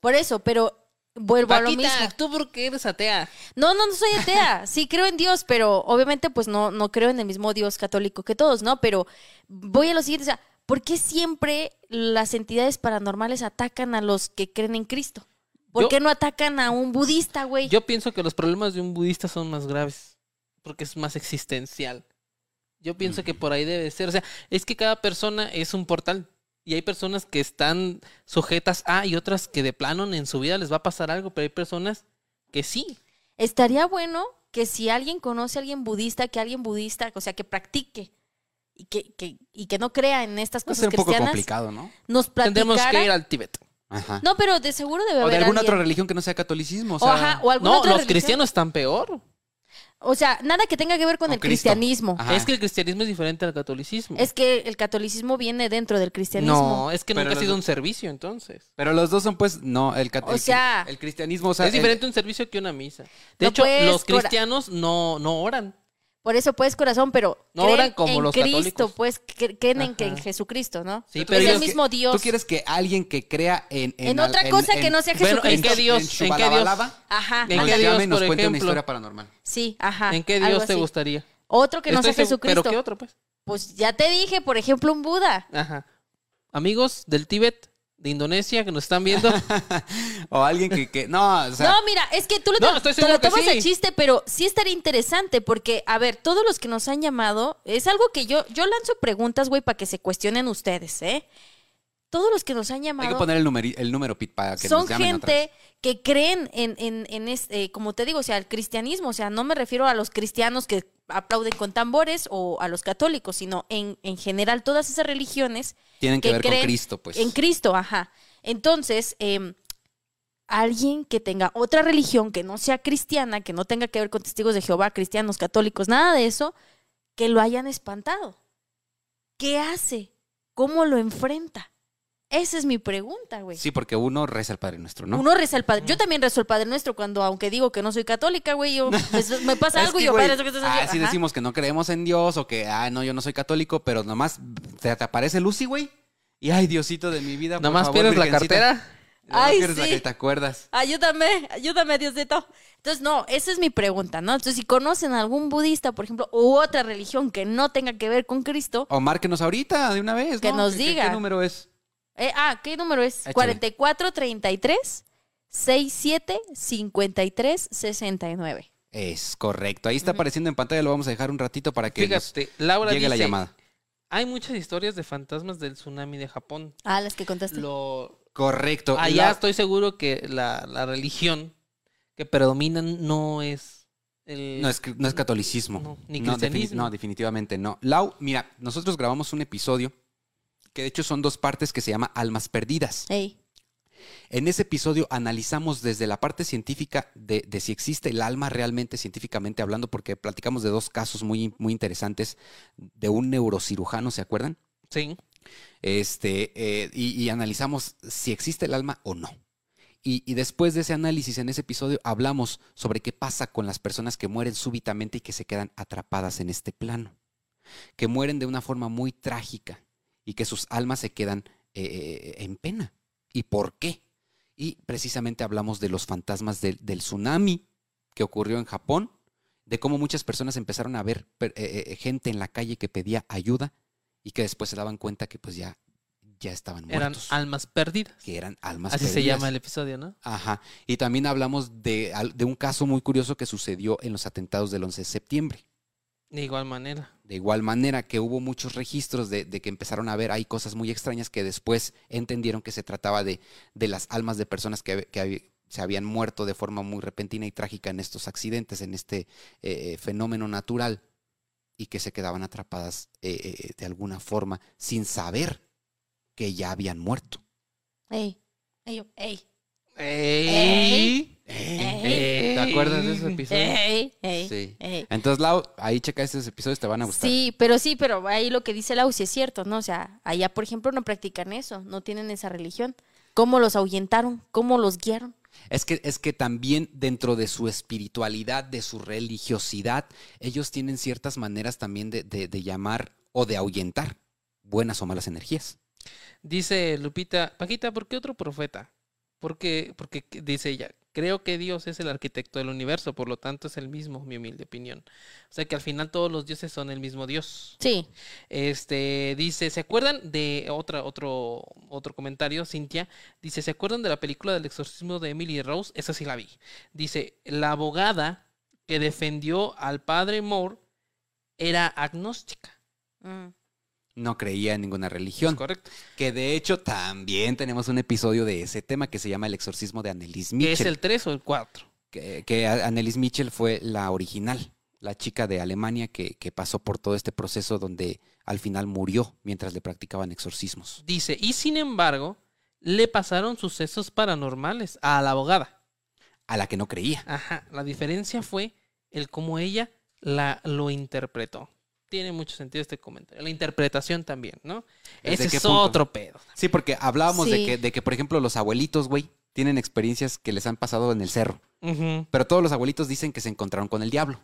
Por eso, pero vuelvo a lo mismo. Paquita, tú porque eres atea. No, no, no soy atea. Sí creo en Dios, pero obviamente pues no, no creo en el mismo Dios católico que todos, ¿no? Pero voy a lo siguiente, o sea, ¿por qué siempre las entidades paranormales atacan a los que creen en Cristo? ¿Por Yo- qué no atacan a un budista, güey? Yo pienso que los problemas de un budista son más graves, porque es más existencial. Yo pienso que por ahí debe ser. O sea, es que cada persona es un portal. Y hay personas que están sujetas a y otras que de plano en su vida les va a pasar algo, pero hay personas que sí. Estaría bueno que si alguien conoce a alguien budista, que alguien budista, o sea, que practique y que, que- y que no crea en estas cosas ser un poco cristianas, complicado, ¿no? nos Tendremos que ir al Tíbet. Ajá. No, pero de seguro debe o de haber alguna alguien. otra religión que no sea catolicismo. O O, ajá, o alguna No, otra los religión. cristianos están peor. O sea, nada que tenga que ver con Con el Cristo. cristianismo. Ajá. Es que el cristianismo es diferente al catolicismo. Es que el catolicismo viene dentro del cristianismo. no, es que Pero nunca ha sido dos- un servicio entonces. Pero los dos son, pues, no, el, cat- O el- sea- el cristianismo, o sea, es el- diferente un servicio que una misa. De No hecho, los Cora. cristianos no, no oran. Por eso, pues, corazón, pero No creen oran como en los Cristo, católicos. pues, cre- creen en, que en. Jesucristo, ¿no? Sí, es pero el ellos- mismo Dios. ¿Tú quieres que alguien que crea en... En al- otra cosa que no sea Bueno, ¿en Jesucristo. qué Dios? En ¿En qué Dios? Ajá. ¿En qué. Dios, nos por cuente una ejemplo? historia paranormal. Sí, ajá. ¿En qué Dios te gustaría? Otro que no Estoy sea Jesucristo. ¿Pero qué otro, pues? Pues ya te dije, por ejemplo, un Buda. Ajá. Amigos del Tíbet, de Indonesia, que nos están viendo. O alguien que... que no, o sea... no, mira, es que tú lo, No, te- estoy te seguro lo que tomas sí. de chiste, pero sí estaría interesante porque, a ver, todos los que nos han llamado, es algo que yo, yo lanzo preguntas, güey, para que se cuestionen ustedes, ¿eh? Todos los que nos han hay llamado que poner el, numeri- el número, Pit, para que son nos llamen gente que creen en, en, en este, como te digo, o sea, el cristianismo, o sea, no me refiero a los cristianos que aplauden con tambores o a los católicos, sino en, en general todas esas religiones Tienen que, que ver con Cristo, pues. en Cristo, ajá. Entonces, em, alguien que tenga otra religión que no sea cristiana, que no tenga que ver con testigos de Jehová, cristianos, católicos, nada de eso, que lo hayan espantado. ¿Qué hace? ¿Cómo lo enfrenta? Esa es mi pregunta, güey. Sí, porque uno reza el Padre Nuestro, ¿no? Uno reza el Padre. Yo también rezo el Padre Nuestro cuando, aunque digo que no soy católica, güey, yo, pues, me pasa Es algo y yo, Padre Nuestro que estás ah, haciendo?" sí Ajá. decimos que no creemos en Dios o que, ah, no, yo no soy católico, pero nomás te, te aparece Lucy, güey. Y, ay, Diosito de mi vida, Nomás pierdes la cartera. Ay, pierdes la sí. que te acuerdas. Ayúdame, ayúdame, Diosito. Entonces, no, esa es mi pregunta, ¿no? Entonces, si conocen a algún budista, por ejemplo, u otra religión que no tenga que ver con Cristo, O márquenos ahorita de una vez, Que ¿no? nos ¿Qué- qué- diga. ¿Qué número es? Eh, ah, ¿qué número es? Échale. 4433 67 53 69. Es correcto. Ahí está apareciendo en pantalla, lo vamos a dejar un ratito para que nos Fíjate, Laura llegue la dice, llamada. hay muchas historias de fantasmas del tsunami de Japón. Ah, las que contaste. Lo, Correcto. allá La- estoy seguro que la, la religión que predomina no es el... No es, no es catolicismo. No, ni No, defini- cristianismo. no, definitivamente no. Lau, mira, nosotros grabamos un episodio que de hecho son dos partes que se llama Almas Perdidas. Ey. En ese episodio analizamos desde la parte científica de, de si existe el alma realmente científicamente hablando, porque platicamos de dos casos muy, muy interesantes de un neurocirujano, ¿se acuerdan? Sí. Este, eh, y, y analizamos si existe el alma o no. Y, y después de ese análisis, en ese episodio, hablamos sobre qué pasa con las personas que mueren súbitamente y que se quedan atrapadas en este plano. Que mueren de una forma muy trágica y que sus almas se quedan eh, en pena. ¿Y por qué? Y precisamente hablamos de los fantasmas del, del tsunami que ocurrió en Japón, de cómo muchas personas empezaron a ver eh, eh, gente en la calle que pedía ayuda y que después se daban cuenta que pues ya, ya estaban Eran muertos. almas perdidas. que eran almas Así se perdidas. llama el episodio, ¿no? Ajá. Y también hablamos de, de un caso muy curioso que sucedió en los atentados del 11 de septiembre. De igual manera. De igual manera que hubo muchos registros de, de que empezaron a ver, hay cosas muy extrañas que después entendieron que se trataba de, de las almas de personas que, que se habían muerto de forma muy repentina y trágica en estos accidentes, en este eh, fenómeno natural, y que se quedaban atrapadas eh, eh, de alguna forma sin saber que ya habían muerto. Ey, ey, ey, ¡Ey! ¿Te acuerdas de ese episodio? ey, ey, Sí. ey. Entonces, Lau, ahí checa estos episodios, te van a gustar. Sí, pero sí, pero ahí lo que dice Lau sí es cierto, ¿no? O sea, allá, por ejemplo, no practican eso, no tienen esa religión. ¿Cómo los ahuyentaron? ¿Cómo los guiaron? Es que, es que también dentro de su espiritualidad, de su religiosidad, ellos tienen ciertas maneras también de, de- de llamar o de ahuyentar buenas o malas energías. Dice Lupita, Paquita, ¿por qué otro profeta? Porque, porque dice ella, creo que Dios es el arquitecto del universo, por lo tanto es el mismo, mi humilde opinión. O sea que al final todos los dioses son el mismo Dios. Sí. Este dice, ¿se acuerdan de otra, otro, otro comentario, Cintia? Dice, ¿se acuerdan de la película del exorcismo de Emily Rose? Esa sí la vi. Dice, la abogada que defendió al padre Moore era agnóstica. Mm. No creía en ninguna ¿Es religión. correcto? Que de hecho también tenemos un episodio de ese tema que se llama El exorcismo de Annelies ¿Que Mitchell. es el 3 o el 4? que, que Annelies Mitchell fue la original, la chica de Alemania que, que pasó por todo este proceso donde al final murió mientras le practicaban exorcismos. Dice, y sin embargo, le pasaron sucesos paranormales a la abogada. A la que no creía. Ajá, la diferencia fue el cómo ella la, lo interpretó. Tiene mucho sentido este comentario. La interpretación también, ¿no? ¿Desde Ese es punto? otro pedo. Sí, porque hablábamos de, que, de que, por ejemplo, los abuelitos, güey, tienen experiencias que les han pasado en el cerro. Pero todos los abuelitos dicen que se encontraron con el diablo.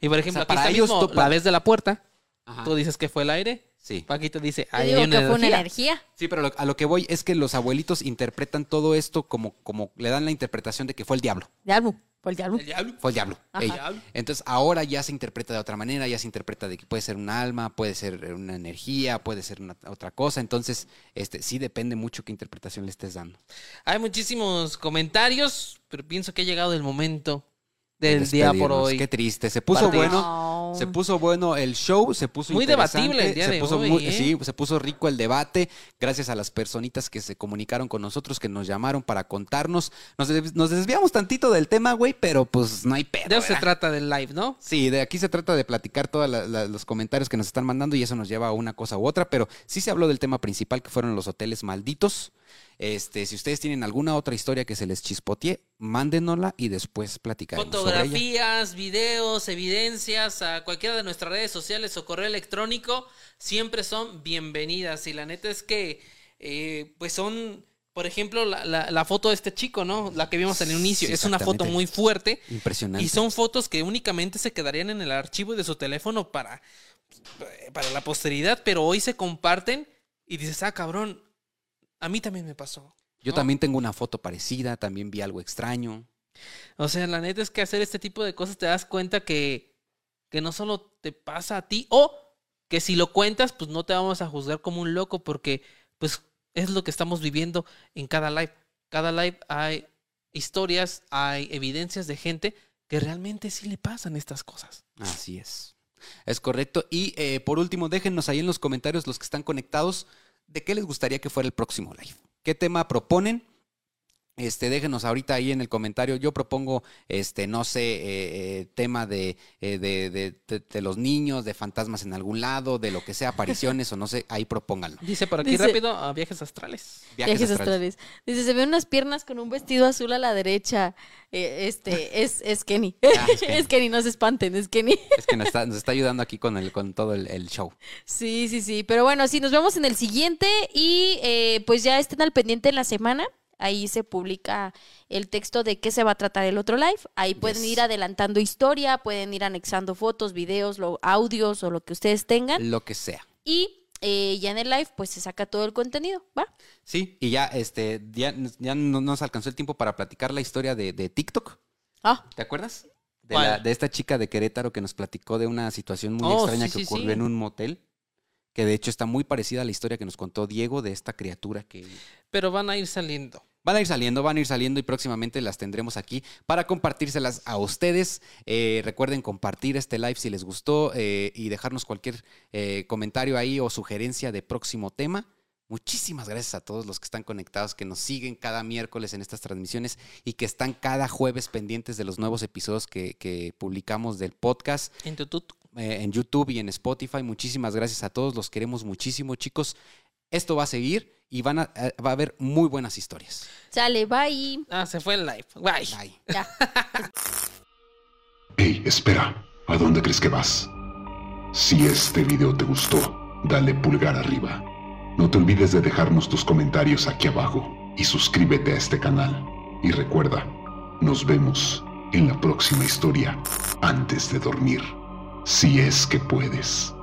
Y por ejemplo, O sea, aquí para ellos mismo, tú- la vez de la puerta, Ajá. tú dices que fue el aire, Sí. Paquito dice, ahí digo hay una que fue una energía. energía. Sí, pero lo- a lo que voy es que los abuelitos interpretan todo esto como, como le dan la interpretación de que fue el diablo. Diablo, por el diablo. El diablo. Fue el diablo. Ajá. Ey. Entonces ahora ya se interpreta de otra manera, ya se interpreta de que puede ser un alma, puede ser una energía, puede ser una- otra cosa. Entonces, este sí depende mucho qué interpretación le estés dando. Hay muchísimos comentarios, pero pienso que ha llegado el momento del día por hoy. Qué triste. Se puso Partir. bueno. No. Se puso bueno el show, se puso Muy debatible el día se de puso hoy, muy- ¿eh? Sí, se puso rico el debate, gracias a las personitas que se comunicaron con nosotros, que nos llamaron para contarnos. Nos, nos desviamos tantito del tema, güey, pero pues no hay pedo. De eso se trata del live, ¿no? Sí, de aquí se trata de platicar todos los comentarios que nos están mandando y eso nos lleva a una cosa u otra, pero sí se habló del tema principal que fueron los hoteles malditos. Este, si ustedes tienen alguna otra historia que se les chispotee, mándenosla y después platicaremos sobre ella. Fotografías, videos, evidencias a cualquiera de nuestras redes sociales o correo electrónico siempre son bienvenidas. Y la neta es que, eh, pues son, por ejemplo, la, la- la foto de este chico, ¿no? La que vimos en el inicio. Sí, es una foto muy fuerte. Impresionante. Y son fotos que únicamente se quedarían en el archivo de su teléfono para, para la posteridad, pero hoy se comparten y dices, ah, cabrón, a mí también me pasó. Yo ¿no? también tengo una foto parecida, también vi algo extraño. O sea, la neta es que hacer este tipo de cosas te das cuenta que, que no solo te pasa a ti, o que si lo cuentas, pues no te vamos a juzgar como un loco, porque pues es lo que estamos viviendo en cada live. Cada live hay historias, hay evidencias de gente que realmente sí le pasan estas cosas. Así es. Es correcto. Y eh, por último, déjennos ahí en los comentarios los que están conectados de qué les gustaría que fuera el próximo live. ¿Qué tema proponen? Este, déjenos ahorita ahí en el comentario. Yo propongo, este, no sé, eh, eh, tema de, eh, de, de- de- de los niños, de fantasmas en algún lado, de lo que sea, apariciones o no sé, ahí propónganlo. Dice por aquí Dice- rápido a viajes astrales. Viajes, Viajes astrales. astrales. Dice, se ven unas piernas con un vestido azul a la derecha. Eh, este, es, es Kenny. Ah, es Kenny. es Kenny, no se espanten, es Kenny. Es que nos está, nos está ayudando aquí con, el, con todo el, el show. Sí, sí, sí. Pero bueno, sí, nos vemos en el siguiente y eh, pues ya estén al pendiente en la semana. Ahí se publica el texto de qué se va a tratar el otro live. Ahí pueden Yes. ir adelantando historia, pueden ir anexando fotos, videos, lo- audios o lo que ustedes tengan. Lo que sea. Y eh, ya en el live pues se saca todo el contenido, ¿va? Sí, y ya, este, ya, ya no nos alcanzó el tiempo para platicar la historia de, de TikTok. Ah, ¿Te acuerdas? De, la- de esta chica de Querétaro que nos platicó de una situación muy Oh, extraña sí, que sí, ocurrió sí. en un motel. Que de hecho está muy parecida a la historia que nos contó Diego de esta criatura que Pero van a ir saliendo. van a ir saliendo, van a ir saliendo y próximamente las tendremos aquí para compartírselas a ustedes. Eh, recuerden compartir este live si les gustó eh, y dejarnos cualquier eh, comentario ahí o sugerencia de próximo tema. Muchísimas gracias a todos los que están conectados, que nos siguen cada miércoles en estas transmisiones y que están cada jueves pendientes de los nuevos episodios que, que publicamos del podcast En YouTube. Eh, en YouTube y en Spotify. Muchísimas gracias a todos, los queremos muchísimo, chicos. Esto va a seguir y van a, eh, va a haber muy buenas historias. Sale, bye. Ah, se fue el live. Bye. Bye. Ya. Hey, espera, ¿a dónde crees que vas? Si este video te gustó, dale pulgar arriba. No te olvides de dejarnos tus comentarios aquí abajo y suscríbete a este canal. Y recuerda, nos vemos en la próxima historia antes de dormir. Si es que puedes.